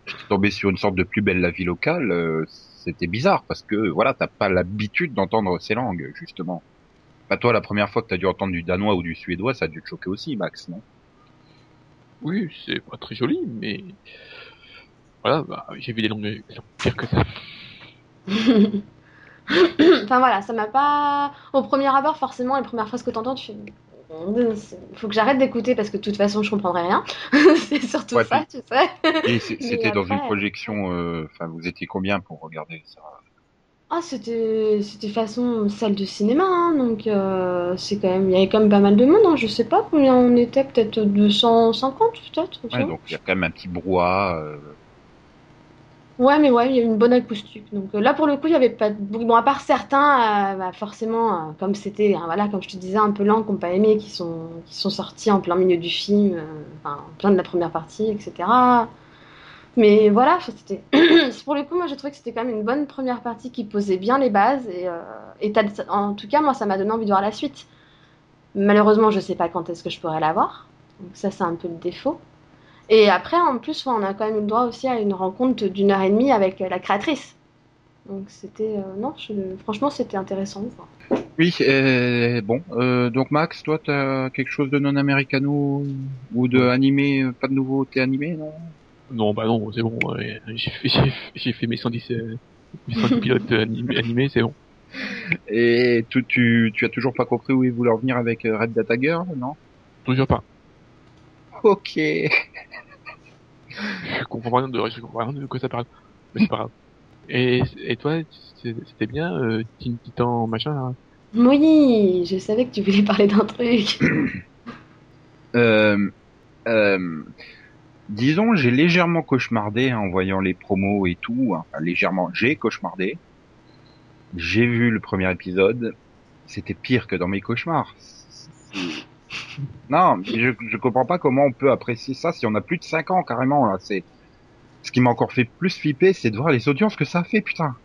J'étais tombé sur une sorte de plus belle la vie locale. Euh, c'était bizarre parce que voilà, t'as pas l'habitude d'entendre ces langues justement. Pas toi, la première fois que t'as dû entendre du danois ou du suédois, ça a dû te choquer aussi, Max, non?
Oui, c'est pas très joli, mais voilà, bah, j'ai vu des langues pires que ça.
enfin voilà, ça m'a pas. Au premier abord, forcément, les premières phrases que t'entends, tu fais faut que j'arrête d'écouter parce que de toute façon je comprendrai rien. c'est surtout ça, tu sais.
Et c'était dans une projection, euh, enfin vous étiez combien pour regarder ça?
Ah c'était c'était façon salle de cinéma, hein, donc euh, c'est quand même il y avait quand même pas mal de monde. Hein, je sais pas combien on était, peut-être 250 peut-être.
Ouais, donc il y a quand même un petit brouhaha. Euh,
Ouais, mais ouais, il y a une bonne acoustique. Donc euh, là, pour le coup, il y avait pas de Bon, à part certains, euh, bah, forcément, euh, comme c'était, hein, voilà, comme je te disais, un peu lent, qui n'ont pas aimé, qui sont, qui sont sortis en plein milieu du film, en plein de la première partie, etc. Mais voilà, c'était. pour le coup, moi, j'ai trouvé que c'était quand même une bonne première partie qui posait bien les bases. Et, et en tout cas, moi, ça m'a donné envie de voir la suite. Malheureusement, je sais pas quand est-ce que je pourrais la voir. Donc ça, c'est un peu le défaut. Et après, en plus, on a quand même eu le droit aussi à une rencontre d'une heure et demie avec la créatrice. Donc c'était euh, non, franchement c'était intéressant.
Oui, euh, bon, euh, donc Max, toi, t'as quelque chose de non américano ou de animé, pas de nouveauté animé, non?
Non, bah non, c'est bon. j'ai fait, mes 110, 110 pilotes animés, c'est bon.
Et tu, tu, tu as toujours pas compris où ils voulaient en venir avec Red Data Girl, non?
Toujours pas.
Ok.
Je comprends rien de, je comprends rien de quoi ça parle. Mais c'est pas grave. Et, et toi, c'était bien, euh, Teen Titan machin là?
Oui, je savais que tu voulais parler d'un truc.
euh, euh, disons, j'ai légèrement cauchemardé en voyant les promos et tout. Enfin, légèrement, j'ai cauchemardé. J'ai vu le premier épisode. C'était pire que dans mes cauchemars. Non, mais je, je comprends pas comment on peut apprécier ça si on a plus de 5 ans carrément là. C'est ce qui m'a encore fait plus flipper, c'est de voir les audiences que ça a fait, putain.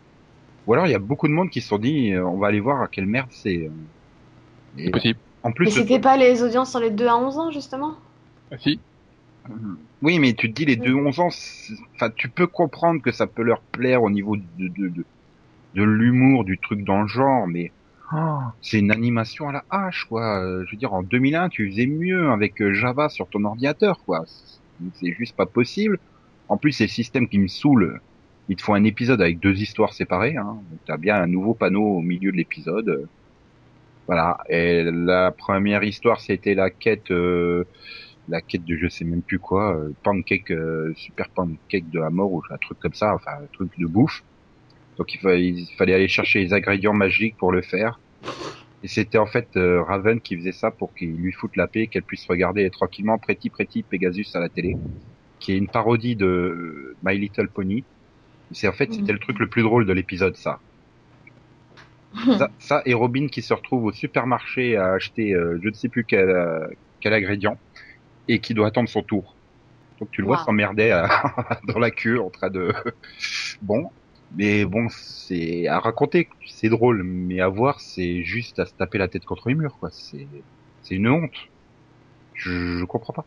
Ou alors il y a beaucoup de monde qui se sont dit, euh, on va aller voir à quelle merde c'est. euh.
C'est possible.
en
Mais
plus,
c'était pas les audiences sur les 2 à 11 ans, justement?
Ah, si.
oui, mais tu te dis les deux 11 ans, enfin tu peux comprendre que ça peut leur plaire au niveau de de, de, de l'humour, du truc dans le genre, mais oh, c'est une animation à la hache, quoi. Euh, Je veux dire, en 2001, tu faisais mieux avec euh, Java sur ton ordinateur, quoi. C'est- juste pas possible. En plus, c'est le système qui me saoule. Il te faut un épisode avec deux histoires séparées. Hein. T'as bien un nouveau panneau au milieu de l'épisode. Voilà. Et la première histoire, c'était la quête, euh, la quête de je sais même plus quoi, euh, pancake, euh, super pancake de la mort ou un truc comme ça, enfin un truc de bouffe. Donc il fallait, il fallait aller chercher les ingrédients magiques pour le faire. Et c'était en fait euh, Raven qui faisait ça pour qu'il lui foute la paix, qu'elle puisse regarder tranquillement Pretty Pretty Pegasus à la télé, qui est une parodie de euh, My Little Pony. C'est en fait c'était le truc le plus drôle de l'épisode ça. ça. Ça et Robin qui se retrouve au supermarché à acheter euh, je ne sais plus quel, euh, quel ingrédient et qui doit attendre son tour. Donc tu le vois s'emmerder dans la queue en train de bon mais bon c'est à raconter c'est drôle mais à voir c'est juste à se taper la tête contre les murs quoi c'est c'est une honte je, je comprends pas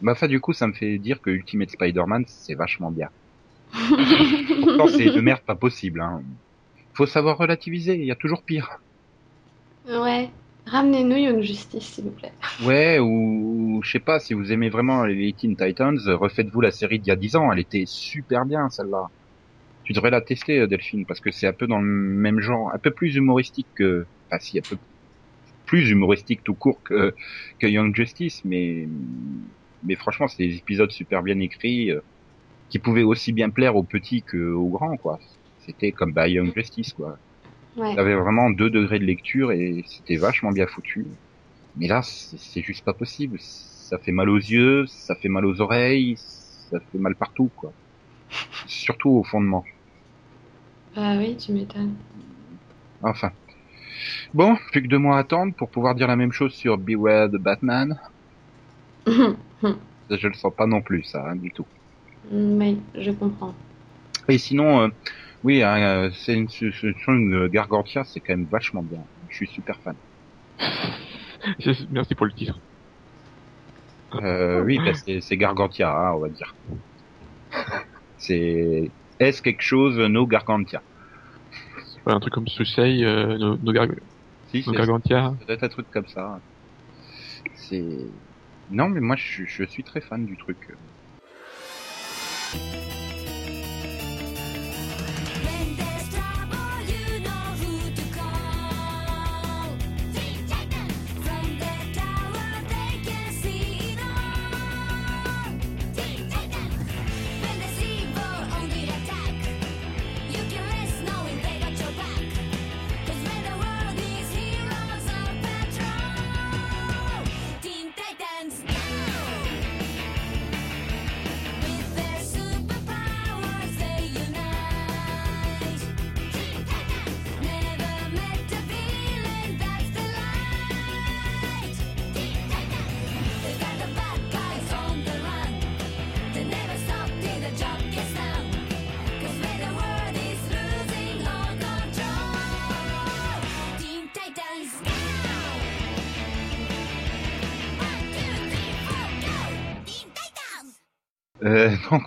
mais enfin du coup ça me fait dire que Ultimate Spider-Man c'est vachement bien pourtant c'est une merde pas possible hein. faut savoir relativiser il y a toujours pire
Ouais. Ramenez-nous Young Justice, s'il vous plaît.
Ouais, ou je sais pas, si vous aimez vraiment les Teen Titans, refaites-vous la série d'il y a 10 ans, elle était super bien celle-là. Tu devrais la tester euh, Delphine, parce que c'est un peu dans le même genre, un peu plus humoristique que... Enfin si, un peu plus humoristique tout court que, que Young Justice, mais mais franchement c'est des épisodes super bien écrits, euh, qui pouvaient aussi bien plaire aux petits qu'aux grands, quoi. C'était comme bah, Young Justice, quoi.
Ouais.
T'avais vraiment deux degrés de lecture et c'était vachement bien foutu. Mais là, c'est juste pas possible. Ça fait mal aux yeux, ça fait mal aux oreilles, ça fait mal partout, quoi. Surtout au fondement.
Bah oui, tu m'étonnes.
Enfin. Bon, plus que deux mois à attendre pour pouvoir dire la même chose sur Beware the Batman. Je le sens pas non plus, ça, hein, du tout.
oui, je comprends.
Et sinon, euh, oui, hein, euh, c'est une, Gargantia, c'est quand même vachement bien. Je suis super fan.
Merci pour le titre.
Euh, oui, bah, c'est c'est Gargantia, hein, on va dire. C'est est-ce quelque chose no Gargantia
C'est pas un truc comme Susei, euh, nos, nos, Gar-
Si,
nos
c'est
Gargantia.
ça doit être un truc comme ça. C'est non, mais moi je, je suis très fan du truc.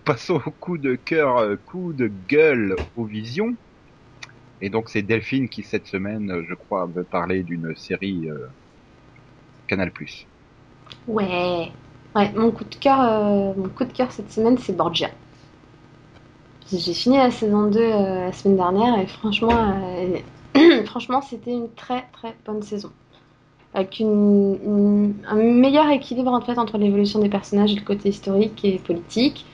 Passons au coup de cœur, euh, coup de gueule aux visions. Et donc c'est Delphine qui cette semaine, euh, je crois, veut parler d'une série euh, Canal+.
Ouais. Ouais, mon coup de cœur, mon coup de cœur cette semaine, c'est Borgia. J'ai fini la saison 2 euh, la semaine dernière et franchement, franchement, c'était une très très bonne saison. Avec un meilleur équilibre en fait entre l'évolution des personnages et le côté historique et politique.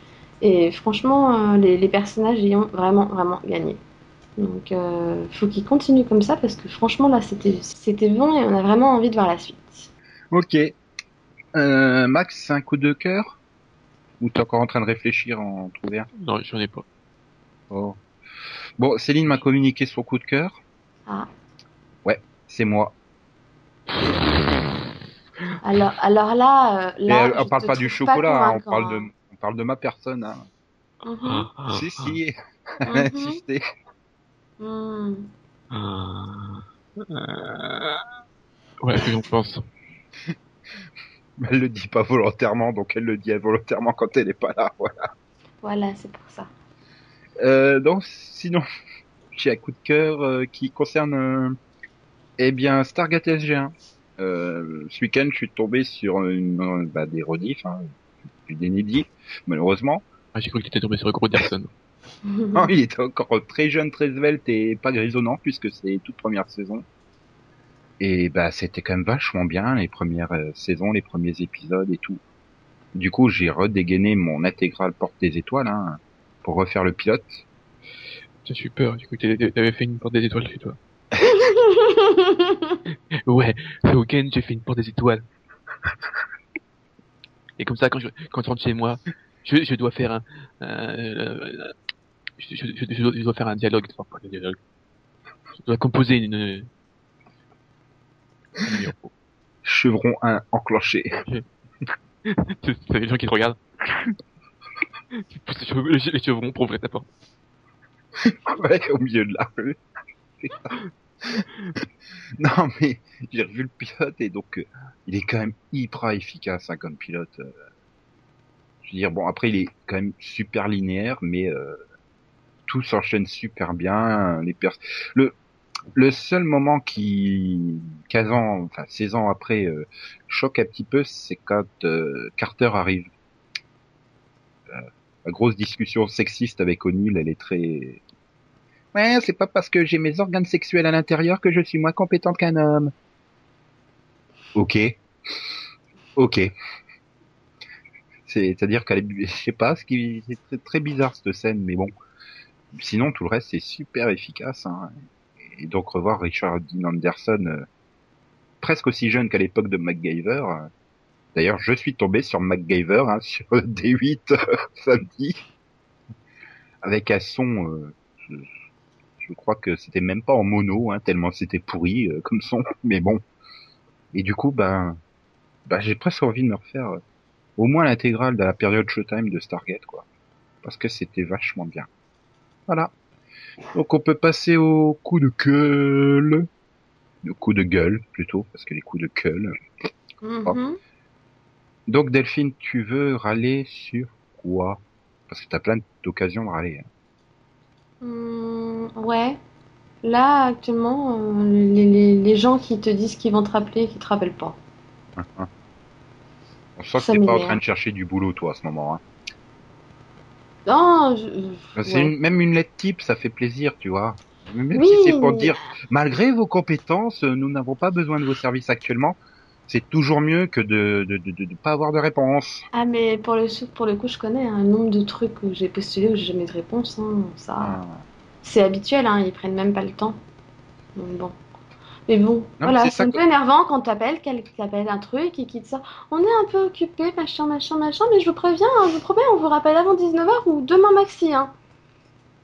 Et franchement, euh, les, les personnages y ont vraiment vraiment gagné. Donc, euh, faut qu'ils continuent comme ça parce que franchement là, c'était c'était bon et on a vraiment envie de voir la suite.
Ok. Euh, Max, c'est un coup de cœur? Ou t'es encore en train de réfléchir en trouver un?
Non, j'en ai pas.
Oh. Bon, Céline m'a communiqué son coup de cœur.
Ah.
Ouais, c'est moi.
Alors, alors là, euh, là,
on parle pas du chocolat, hein, on parle de,
hein.
Parle de ma personne. Hein.
Mhm,
Si, si,
mhm,
insistez.
mhm.
Euh, Voilà ce que j'en pense.
Elle le dit pas volontairement, donc elle le dit involontairement quand elle est pas là. Voilà.
Voilà, c'est pour ça.
Euh, donc, sinon, j'ai un coup de cœur euh, qui concerne, euh, eh bien, Stargate SG1. Euh, ce week-end, je suis tombé sur une, euh, bah, des rediffs, hein, du malheureusement.
Ah, j'ai cru que tu étais tombé sur Gros Derson.
Non, il était encore très jeune, très svelte et pas grisonnant puisque c'est toute première saison. Et bah c'était quand même vachement bien les premières euh, saisons, les premiers épisodes et tout. Du coup, j'ai redégainé mon intégrale Porte des Étoiles hein, pour refaire le pilote.
J'ai eu peur, j'ai cru que t'avais- t'avais fait une porte des étoiles chez toi. Ouais, ce week-end j'ai fait une porte des étoiles. Et comme ça, quand je, quand je rentre chez moi, je, je dois faire un, euh, je, je, je, dois, faire un dialogue, enfin, un dialogue. Je dois composer une, une.
Chevron 1 enclenché.
C'est c'est les gens qui te regardent. Tu pousses les chevrons pour ouvrir ta porte.
ouais, au milieu de la rue. non mais j'ai revu le pilote et donc euh, il est quand même hyper efficace hein, comme pilote. euh. Je veux dire bon après il est quand même super linéaire mais euh, tout s'enchaîne super bien. Les pers- le le seul moment qui 15 ans enfin 16 ans après euh, choque un petit peu c'est quand Carter arrive. La grosse discussion sexiste avec O'Neill elle est très Ouais, c'est pas parce que j'ai mes organes sexuels à l'intérieur que je suis moins compétente qu'un homme. Ok. Ok. C'est, c'est-à-dire qu'elle est, je sais pas, ce qui, très, très bizarre cette scène, mais bon. Sinon, tout le reste, c'est super efficace, hein. Et donc, revoir Richard Dean Anderson, euh, presque aussi jeune qu'à l'époque de MacGyver. euh. D'ailleurs, je suis tombé sur MacGyver, hein, sur D8 euh, samedi. Avec un son, euh, je- crois que c'était même pas en mono, hein, tellement c'était pourri euh, comme son. Mais bon. Et du coup, ben, ben j'ai presque envie de me refaire euh, au moins l'intégrale de la période Showtime de Stargate, quoi. Parce que c'était vachement bien. Voilà. Donc on peut passer au coup de gueule. Le coup de gueule, plutôt, parce que les coups de gueule.
Mhm.
Donc Delphine, tu veux râler sur quoi? Parce que t'as plein d'occasions de râler. hein.
Hmm, ouais. Là, actuellement, euh, les, les, les gens qui te disent qu'ils vont te rappeler et qui te rappellent pas.
On sent que t'es pas en train de chercher du boulot, toi, à ce moment. Hein.
Non, je-
C'est
ouais.
une- même une lettre type, ça fait plaisir, tu vois. Même
Oui,
si c'est pour
mais-
dire, malgré vos compétences, nous n'avons pas besoin de vos services actuellement. C'est toujours mieux que de de, de, de, de pas avoir de réponse.
Ah, mais pour le, pour le coup, je connais un nombre de trucs où j'ai postulé où j'ai jamais de réponse. hein. Ça,
Ah.
c'est habituel, hein. Ils prennent même pas le temps. Donc bon. Mais bon, voilà,
c'est
un peu énervant quand t'appelles, quelqu'un t'appelle un truc et qui te sort On est un peu occupé, machin, machin, machin, mais je vous préviens, hein, je vous promets, on vous rappelle avant 19h ou demain maxi, hein.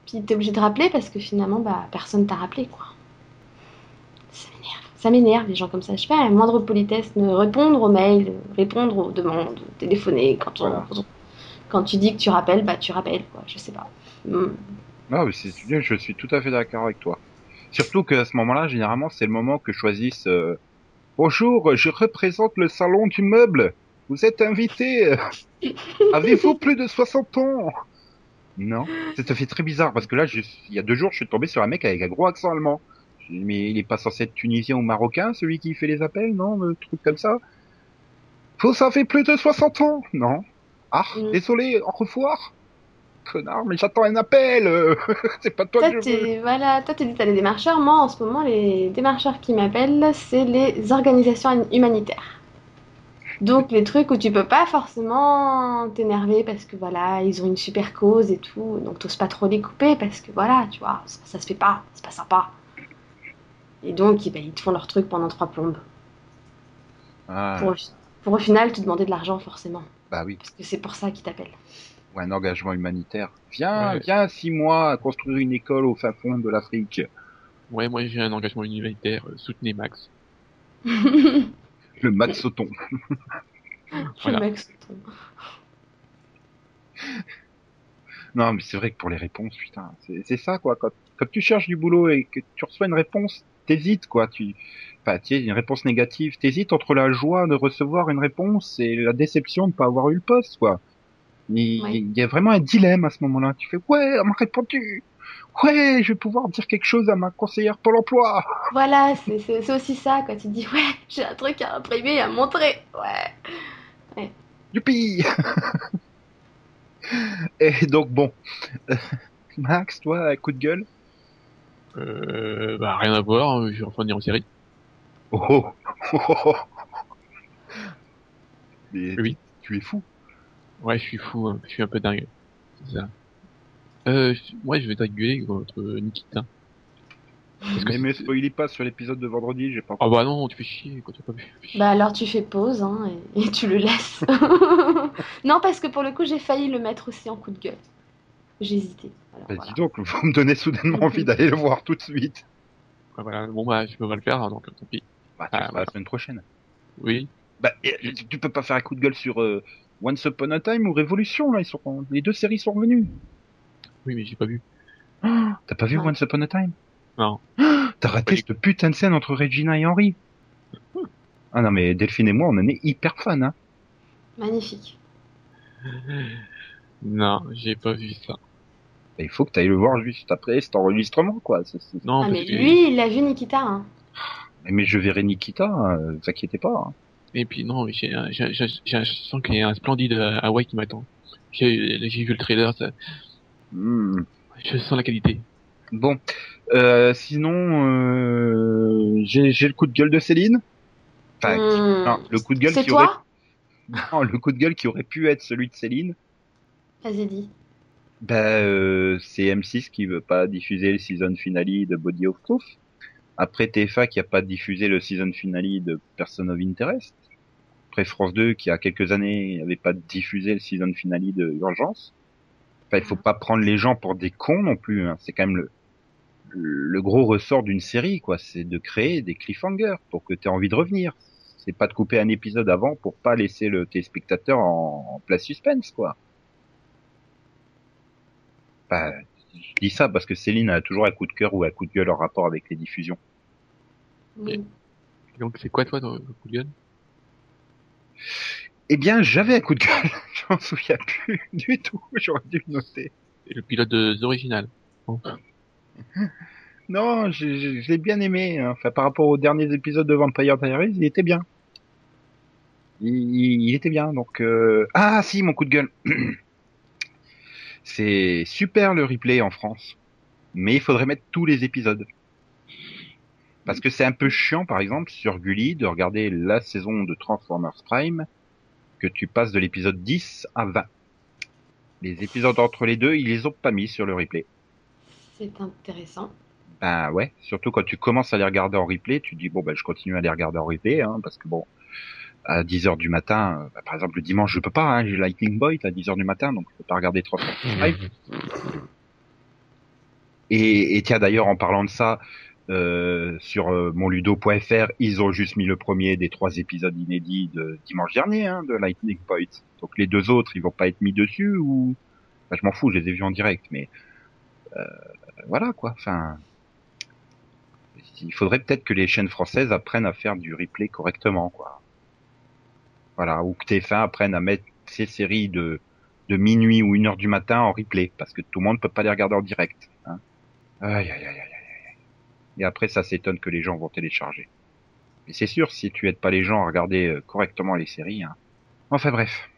Puis t'es obligé de rappeler parce que finalement, bah, personne t'a rappelé, quoi. Ça m'énerve. Ça m'énerve, les gens comme ça. Je fais la moindre politesse, ne répondre aux mails, répondre aux demandes, téléphoner. Quand, on-
Voilà.
quand, tu dis que tu rappelles, bah tu rappelles, quoi. Je sais pas. Hmm.
Non, mais c'est bien, je suis tout à fait d'accord avec toi. Surtout qu'à ce moment-là, généralement, c'est le moment que choisissent. euh, Bonjour, je représente le salon du meuble. Vous êtes invité. Avez-vous plus de 60 ans? Non, ça fait très bizarre parce que là, je- il y a deux jours, je suis tombé sur un mec avec un gros accent allemand. Mais il est pas censé être tunisien ou marocain, celui qui fait les appels, non, le truc comme ça? Faut ça fait plus de 60 ans, non Ah,
Mm.
désolé, au revoir. Connard, mais j'attends un appel. c'est pas toi,
Toi,
que je veux.
voilà, toi, t'es t'as les démarcheurs. Moi, en ce moment, les démarcheurs qui m'appellent, c'est les organisations humanitaires. Donc, les trucs où tu peux pas forcément t'énerver parce que voilà, ils ont une super cause et tout. Donc, t'oses pas trop les couper parce que voilà, tu vois, ça, ça se fait pas, c'est pas sympa. Et donc, ben, ils te font leur truc pendant trois plombes.
Ah,
Pour, au- pour au final te demander de l'argent, forcément.
bah oui,
Parce que c'est pour ça qu'ils t'appellent.
ou un engagement humanitaire. Viens,
Ouais.
viens six mois à construire une école au fin fond de l'Afrique.
Ouais, moi j'ai un engagement humanitaire, euh, soutenez Max.
Le Max Sauton.
Voilà.
Le tombe.
Non, mais c'est vrai que pour les réponses, putain, c'est c'est ça, quoi. Quand, quand tu cherches du boulot et que tu reçois une réponse, t'hésites, quoi. Tu, enfin, tu une réponse négative, t'hésites entre la joie de recevoir une réponse et la déception de pas avoir eu le poste, quoi. Il,
Ouais.
il y a vraiment un dilemme à ce moment-là. Tu fais, ouais, on m'a répondu. Ouais, je vais pouvoir dire quelque chose à ma conseillère Pôle emploi.
Voilà, c'est aussi ça, quoi. Tu dis, ouais, j'ai un truc à imprimer, à montrer. Ouais.
Youpi! et donc, bon. Max, toi, coup de gueule?
Euh, bah, rien à voir, hein, je suis en train de dire une série.
Oh, oh, oh, oh, oh. Mais
Oui.
tu es fou.
Ouais, je suis fou, hein, je suis un peu dingue. C'est ça. Euh, je- moi, je vais t'engueuler contre Nikita.
Mais me spoilez pas sur l'épisode de vendredi, j'ai pas
Ah bah non, tu fais chier, quoi, tu fais pas chier.
Bah alors tu fais pause hein, et, et tu le laisses. non, parce que pour le coup, j'ai failli le mettre aussi en coup de gueule. J'ai hésité. Alors,
Bah,
voilà.
dis donc, vous me donnez soudainement envie d'aller le voir tout de suite.
Ouais, voilà, bon bah, je peux pas le faire, hein, donc tant pis.
Bah,
Ah,
la semaine prochaine.
Oui.
Bah, et, tu- peux pas faire un coup de gueule sur euh, Once Upon a Time ou Révolution, là, ils sont, les deux séries sont revenues.
Oui, mais j'ai pas vu.
T'as pas vu. Once Upon a Time?
Non.
T'as raté cette putain de scène entre Regina et Henry. Ah non, mais Delphine et moi, on en est hyper fans, hein.
Magnifique.
Non, j'ai pas vu ça.
Bah, il faut que t'ailles le voir juste après cet enregistrement, quoi. C'est- c'est-
Non,
ah mais
que...
lui, il l'a vu Nikita. Hein.
Mais je verrai Nikita, euh, vous inquiétez pas. hein.
Et puis non, j'ai, un- j'ai, j'ai, j'ai, je sens qu'il y a un splendide euh, Hawaii qui m'attend. J'ai, j'ai vu le trailer, ça,
Hmm.
je sens la qualité.
Bon, euh, sinon, euh, j'ai j'ai le coup de gueule de Céline. Enfin, qui-
Hmm.
non, le coup de gueule
C'est
qui aurait,
toi
non, le coup de gueule qui aurait pu être celui de Céline.
Vas-y, dis.
Ben, euh, c'est M6 qui veut pas diffuser le season finale de Body of Truth. Après TFA qui a pas diffusé le season finale de Person of Interest. Après France 2 qui a quelques années avait pas diffusé le season finale de Urgence. Enfin, il faut pas prendre les gens pour des cons non plus. hein. C'est quand même le, le gros ressort d'une série, quoi. C'est de créer des cliffhangers pour que tu aies envie de revenir. C'est pas de couper un épisode avant pour pas laisser le téléspectateur en, en place suspense, quoi. Bah, je dis ça parce que Céline a toujours un coup de cœur ou un coup de gueule en rapport avec les diffusions.
Oui.
Donc c'est quoi toi ton coup de gueule?
Eh bien, j'avais un coup de gueule. Je m'en souviens plus du tout. J'aurais dû le noter.
C'est le pilote de Original. Bon.
Non, je, je- je l'ai bien aimé. hein. Enfin, par rapport aux derniers épisodes de Vampire Diaries, il était bien. Il, il- il était bien. Donc, euh... ah si, mon coup de gueule. C'est super le replay en France, mais il faudrait mettre tous les épisodes. Parce que c'est un peu chiant, par exemple, sur Gulli, de regarder la saison de Transformers Prime, que tu passes de l'épisode 10 à 20. Les épisodes entre les deux, ils les ont pas mis sur le replay.
C'est intéressant.
Ben ouais, surtout quand tu commences à les regarder en replay, tu te dis bon ben je continue à les regarder en replay, hein, parce que bon, à 10 heures du matin, euh, bah, par exemple le dimanche je peux pas, hein, j'ai Lightning Boy à 10 heures du matin, donc je peux pas regarder trop. Et, et tiens d'ailleurs en parlant de ça, euh, sur euh, monludo.fr, ils ont juste mis le premier des trois épisodes inédits de dimanche dernier hein, de Lightning Point. Donc les deux autres, ils vont pas être mis dessus ou Enfin, je m'en fous, je les ai vus en direct, mais euh, voilà quoi. Enfin, il faudrait peut-être que les chaînes françaises apprennent à faire du replay correctement, quoi. Voilà, ou que TF1 apprenne à mettre ces séries de de minuit ou une heure du matin en replay, parce que tout le monde peut pas les regarder en direct. Hein. Aïe, aïe, aïe, aïe, aïe, aïe. Et après, ça s'étonne que les gens vont télécharger. Mais c'est sûr, si tu aides pas les gens à regarder euh, correctement les séries. Hein. Enfin bref.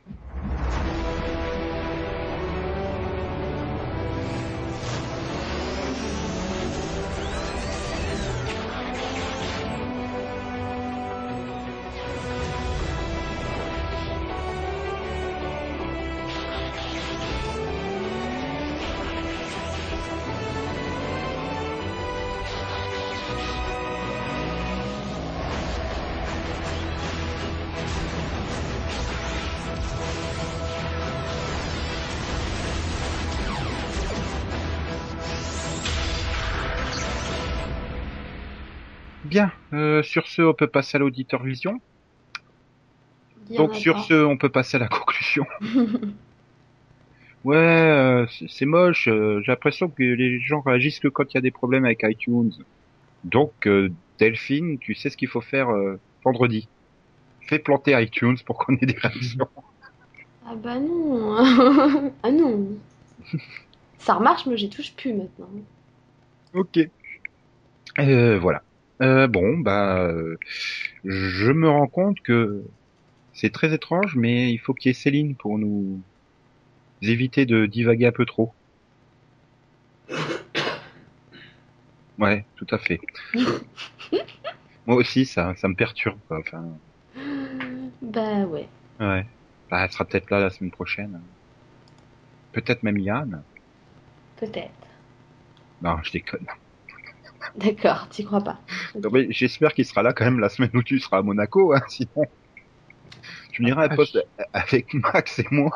Euh, sur ce, on peut passer à l'auditeur vision. Donc sur
pas.
ce, on peut passer à la conclusion. Ouais, euh, c'est moche. euh, J'ai l'impression que les gens réagissent que quand il y a des problèmes avec iTunes. Donc, euh, Delphine, tu sais ce qu'il faut faire vendredi. Fais planter iTunes pour qu'on ait des réactions.
Ah bah non. ah non. Ça remarche, mais j'y touche plus maintenant.
ok. Euh, voilà. Euh, bon, bah, euh, je me rends compte que c'est très étrange, mais il faut qu'il y ait Céline pour nous éviter de divaguer un peu trop. Ouais, tout à fait. Moi aussi, ça, ça me perturbe. Quoi. Enfin,
Bah ouais.
ouais. Bah, elle sera peut-être là la semaine prochaine. Peut-être même Yann.
Peut-être.
Non, je déconne.
D'accord, t'y crois pas.
Non, mais J'espère qu'il sera là quand même la semaine où tu seras à Monaco, hein, sinon. Tu me diras un
Ah,
poste avec Max et moi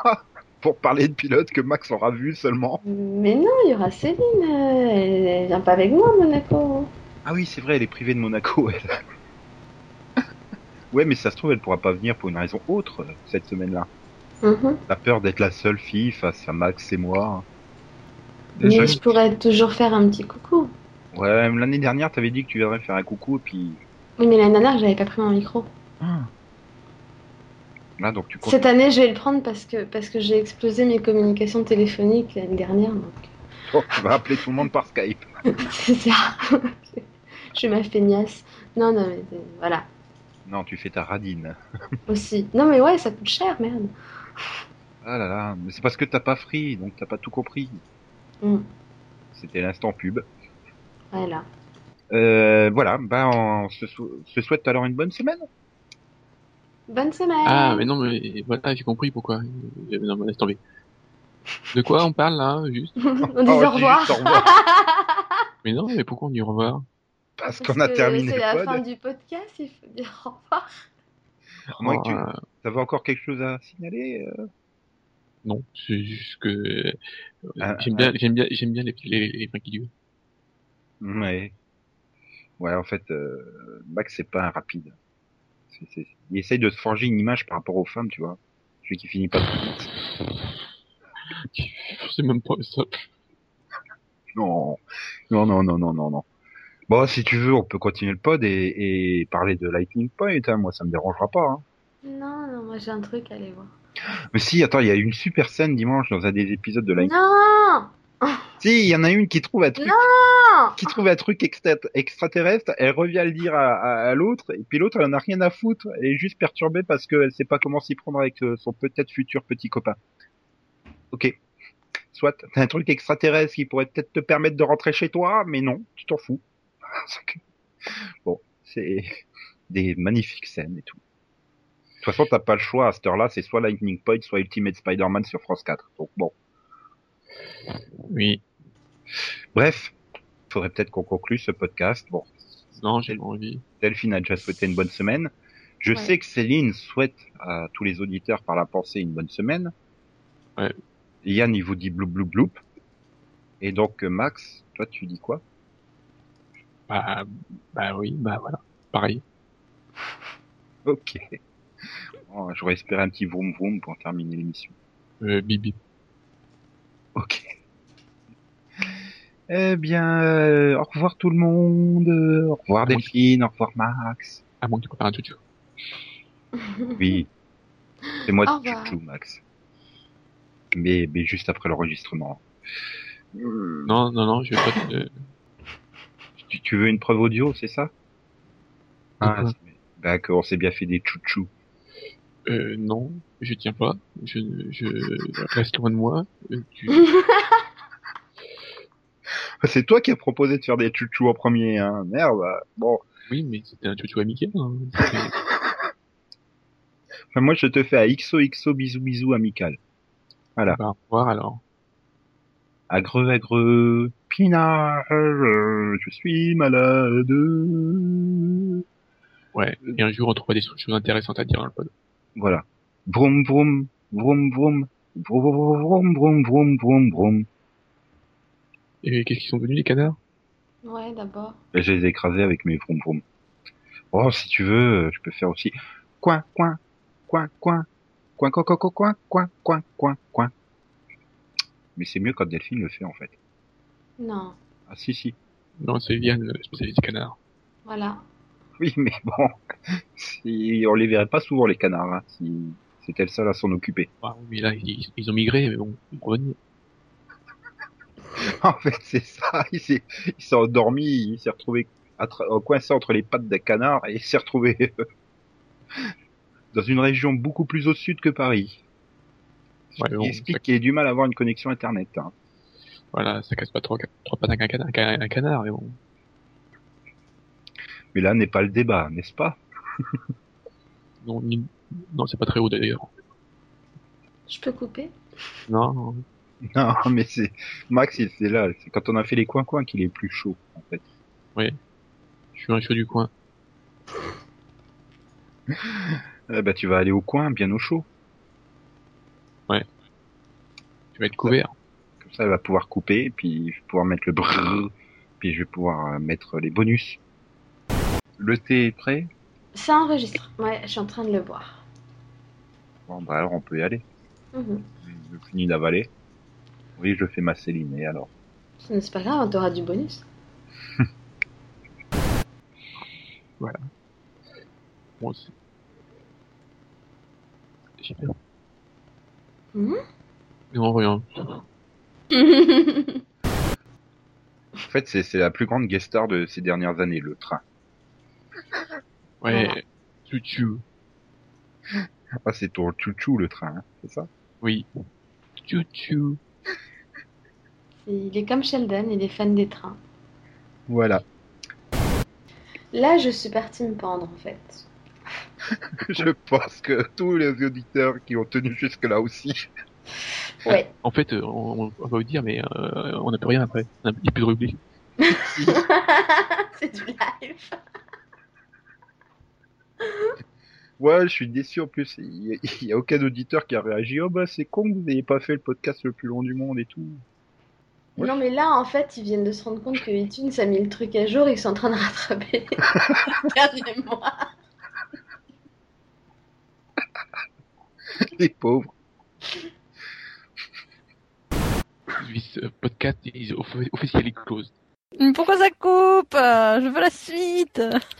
pour parler de pilote que Max aura vu seulement.
Mais non, il y aura Céline. euh, Elle, elle vient pas avec moi à Monaco.
Ah oui, c'est vrai, elle est privée de Monaco, elle. ouais, mais ça se trouve, elle pourra pas venir pour une raison autre euh, cette semaine-là.
Mhm.
La peur d'être la seule fille face à Max et moi.
Mais je pourrais toujours faire un petit coucou.
Ouais, l'année dernière, t'avais dit que tu viendrais faire un coucou, et puis...
Oui, mais l'année dernière, j'avais pas pris mon micro.
Là, donc tu.
Cette année, je vais le prendre parce que, parce que j'ai explosé mes communications téléphoniques l'année dernière. Donc...
Oh, tu vas appeler tout le monde par Skype.
C'est ça. je suis ma feignasse. Non, non, mais euh, voilà.
Non, tu fais ta radine.
Aussi. Non, mais ouais, ça coûte cher, merde.
Ah là là, mais c'est parce que t'as pas free, donc t'as pas tout compris.
Mm.
C'était l'instant pub.
Voilà.
Euh, voilà, bah on se, sou- se souhaite alors une bonne semaine.
Bonne semaine.
Ah, mais non, mais voilà, j'ai compris pourquoi. Euh, Non, mais laisse tomber. De quoi on parle là, juste
On dit
Oh,
au revoir.
juste au revoir.
Mais non, mais pourquoi on dit au revoir
Parce
Parce
qu'on a
que
terminé
C'est
le
la
pod.
fin du podcast, il faut dire au revoir.
Que tu
Oh, euh,
avais encore quelque chose à signaler. euh
Non, c'est juste que euh,
Ah,
j'aime bien, j'aime bien, j'aime bien les, les, les durent.
Ouais. Ouais, en fait, euh, Max c'est pas un rapide. C'est- c'est- Il essaye de se forger une image par rapport aux femmes, tu vois. Celui qui finit pas trop vite.
C'est même pas ça.
Non, non, non, non, non, non, non. Bon, si tu veux, on peut continuer le pod et, et parler de Lightning Point. Hein. Moi, ça me dérangera pas. Hein.
Non, non, moi j'ai un truc à aller voir.
Mais si, attends, il y a eu une super scène dimanche dans un des épisodes de Lightning.
Non
Si, il y en a une qui trouve un truc,
Non
qui trouve un truc extra- extraterrestre. Elle revient le dire à, à, à l'autre, et puis l'autre, elle en a rien à foutre. Elle est juste perturbée parce qu'elle sait pas comment s'y prendre avec euh, son peut-être futur petit copain. Ok. Soit, t'as un truc extraterrestre qui pourrait peut-être te permettre de rentrer chez toi, mais non, tu t'en fous. bon, c'est des magnifiques scènes et tout. De toute façon, t'as pas le choix à cette heure-là, c'est soit Lightning Point, soit Ultimate Spider-Man sur France 4. Donc bon.
Oui.
Bref, faudrait peut-être qu'on conclue ce podcast. Bon,
Non, j'ai envie.
Delphine a déjà souhaité une bonne semaine. Je
Ouais.
sais que Céline souhaite à tous les auditeurs par la pensée une bonne semaine.
Ouais.
Yann, il vous dit bloup bloup bloup. Et donc, euh, Max, toi, tu dis quoi?
Bah, bah oui, bah voilà. Pareil.
Ok. Bon, J'aurais espéré un petit vroom vroom pour terminer l'émission.
Euh, bibi.
Ok. Eh bien, euh, au revoir tout le monde. euh, Au revoir
bon.
Delphine, au revoir Max.
À moins que tu prépares un tutu.
Oui. C'est moi
Au
qui
revoir.
chouchou, Max. Mais, mais juste après l'enregistrement. Euh,
Non, non, non, je vais pas te...
Tu, tu veux une preuve audio, c'est ça? Ah, bah, qu'on s'est bien fait des chouchous.
Euh, non, je tiens pas. Je, je reste loin de moi. Euh, tu...
C'est toi qui as proposé de faire des chouchous en premier, hein. Merde. bah, Bon,
Oui, mais c'était un tutu amical. Hein.
Enfin, moi je te fais à XOXO bisous bisous amical. Voilà.
Bah, au revoir alors.
Agreux agreux, pinard, je suis malade.
Ouais. Et un jour, on trouvera des choses intéressantes à dire dans le pod.
Voilà. Vroom vroom, vroom vroom, vroom vroom vroom vroom vroom vroom.
Et qu'est-ce qu'ils sont venus, les canards
Ouais, d'abord.
Et je les ai écrasés avec mes vroom vroom. Oh, si tu veux, euh, je peux faire aussi. Coin, coin, coin, coin, coin, coin, coin, coin, coin, coin, coin, coin, coin. Mais c'est mieux quand Delphine le fait en fait.
Non,
Ah si si.
Non, c'est Viviane, le spécialiste des canards.
voilà.
Oui, mais bon, si on les verrait pas souvent les canards, hein, si c'était le seul à s'en occuper.
Ah, oui, là, ils, ils ont migré, mais bon, ils vont revenir.
En fait, c'est ça. Il s'est, il s'est endormi, il s'est retrouvé coincé entre les pattes d'un canard et il s'est retrouvé dans une région beaucoup plus au sud que Paris. Ce
Ouais,
qui
bon,
explique
ça-
qu'il ait du mal à avoir une connexion internet. hein.
Voilà, ça casse pas trop, trois pattes à un canard, un canard, mais bon.
Mais là n'est pas le débat, n'est-ce pas?
Non, ni- non c'est pas très haut d'ailleurs.
Je peux couper?
Non, non.
Non, mais c'est Max, il- c'est là. C'est quand on a fait les coins coins qu'il est plus chaud, en fait.
je suis un chaud du coin.
Eh ben, tu vas aller au coin, bien au chaud.
Tu vas être couvert.
Comme ça, elle va pouvoir couper, puis je vais pouvoir mettre le brrr, puis je vais pouvoir euh, mettre les bonus. Le thé est prêt?
Ça enregistre. Ouais, je suis en train de le boire.
Bon, bah alors on peut y aller.
Mhm.
Je finis d'avaler. Oui, je fais ma Céline, et alors?
C'est pas grave, t'auras du bonus.
Bon, c'est... J'ai peur.
Mhm.
Non, rien.
En fait, c'est c'est la plus grande guest star de ces dernières années, le train.
Ouais,
Voilà.
chouchou.
Ah, c'est ton chouchou, le train, hein, c'est ça?
Oui. Chouchou.
il est comme Sheldon, il est fan des trains.
Voilà.
Là, je suis partie me pendre en fait.
je pense que tous les auditeurs qui ont tenu jusque-là aussi.
Ouais.
En fait, euh, on, on va vous dire, mais euh, on n'a plus rien après. Il y a plus de rubrique.
c'est du live.
Ouais, je suis déçu en plus. Il y, a, il y a aucun auditeur qui a réagi. Oh bah c'est con que vous n'ayez pas fait le podcast le plus long du monde et tout. Ouais.
Non, mais là, en fait, ils viennent de se rendre compte que iTunes a mis le truc à jour et qu'ils sont en train de rattraper le dernier mois.
Les pauvres.
Uh, podcast is off- officially closed.
Mais Pourquoi ça coupe? Je veux la suite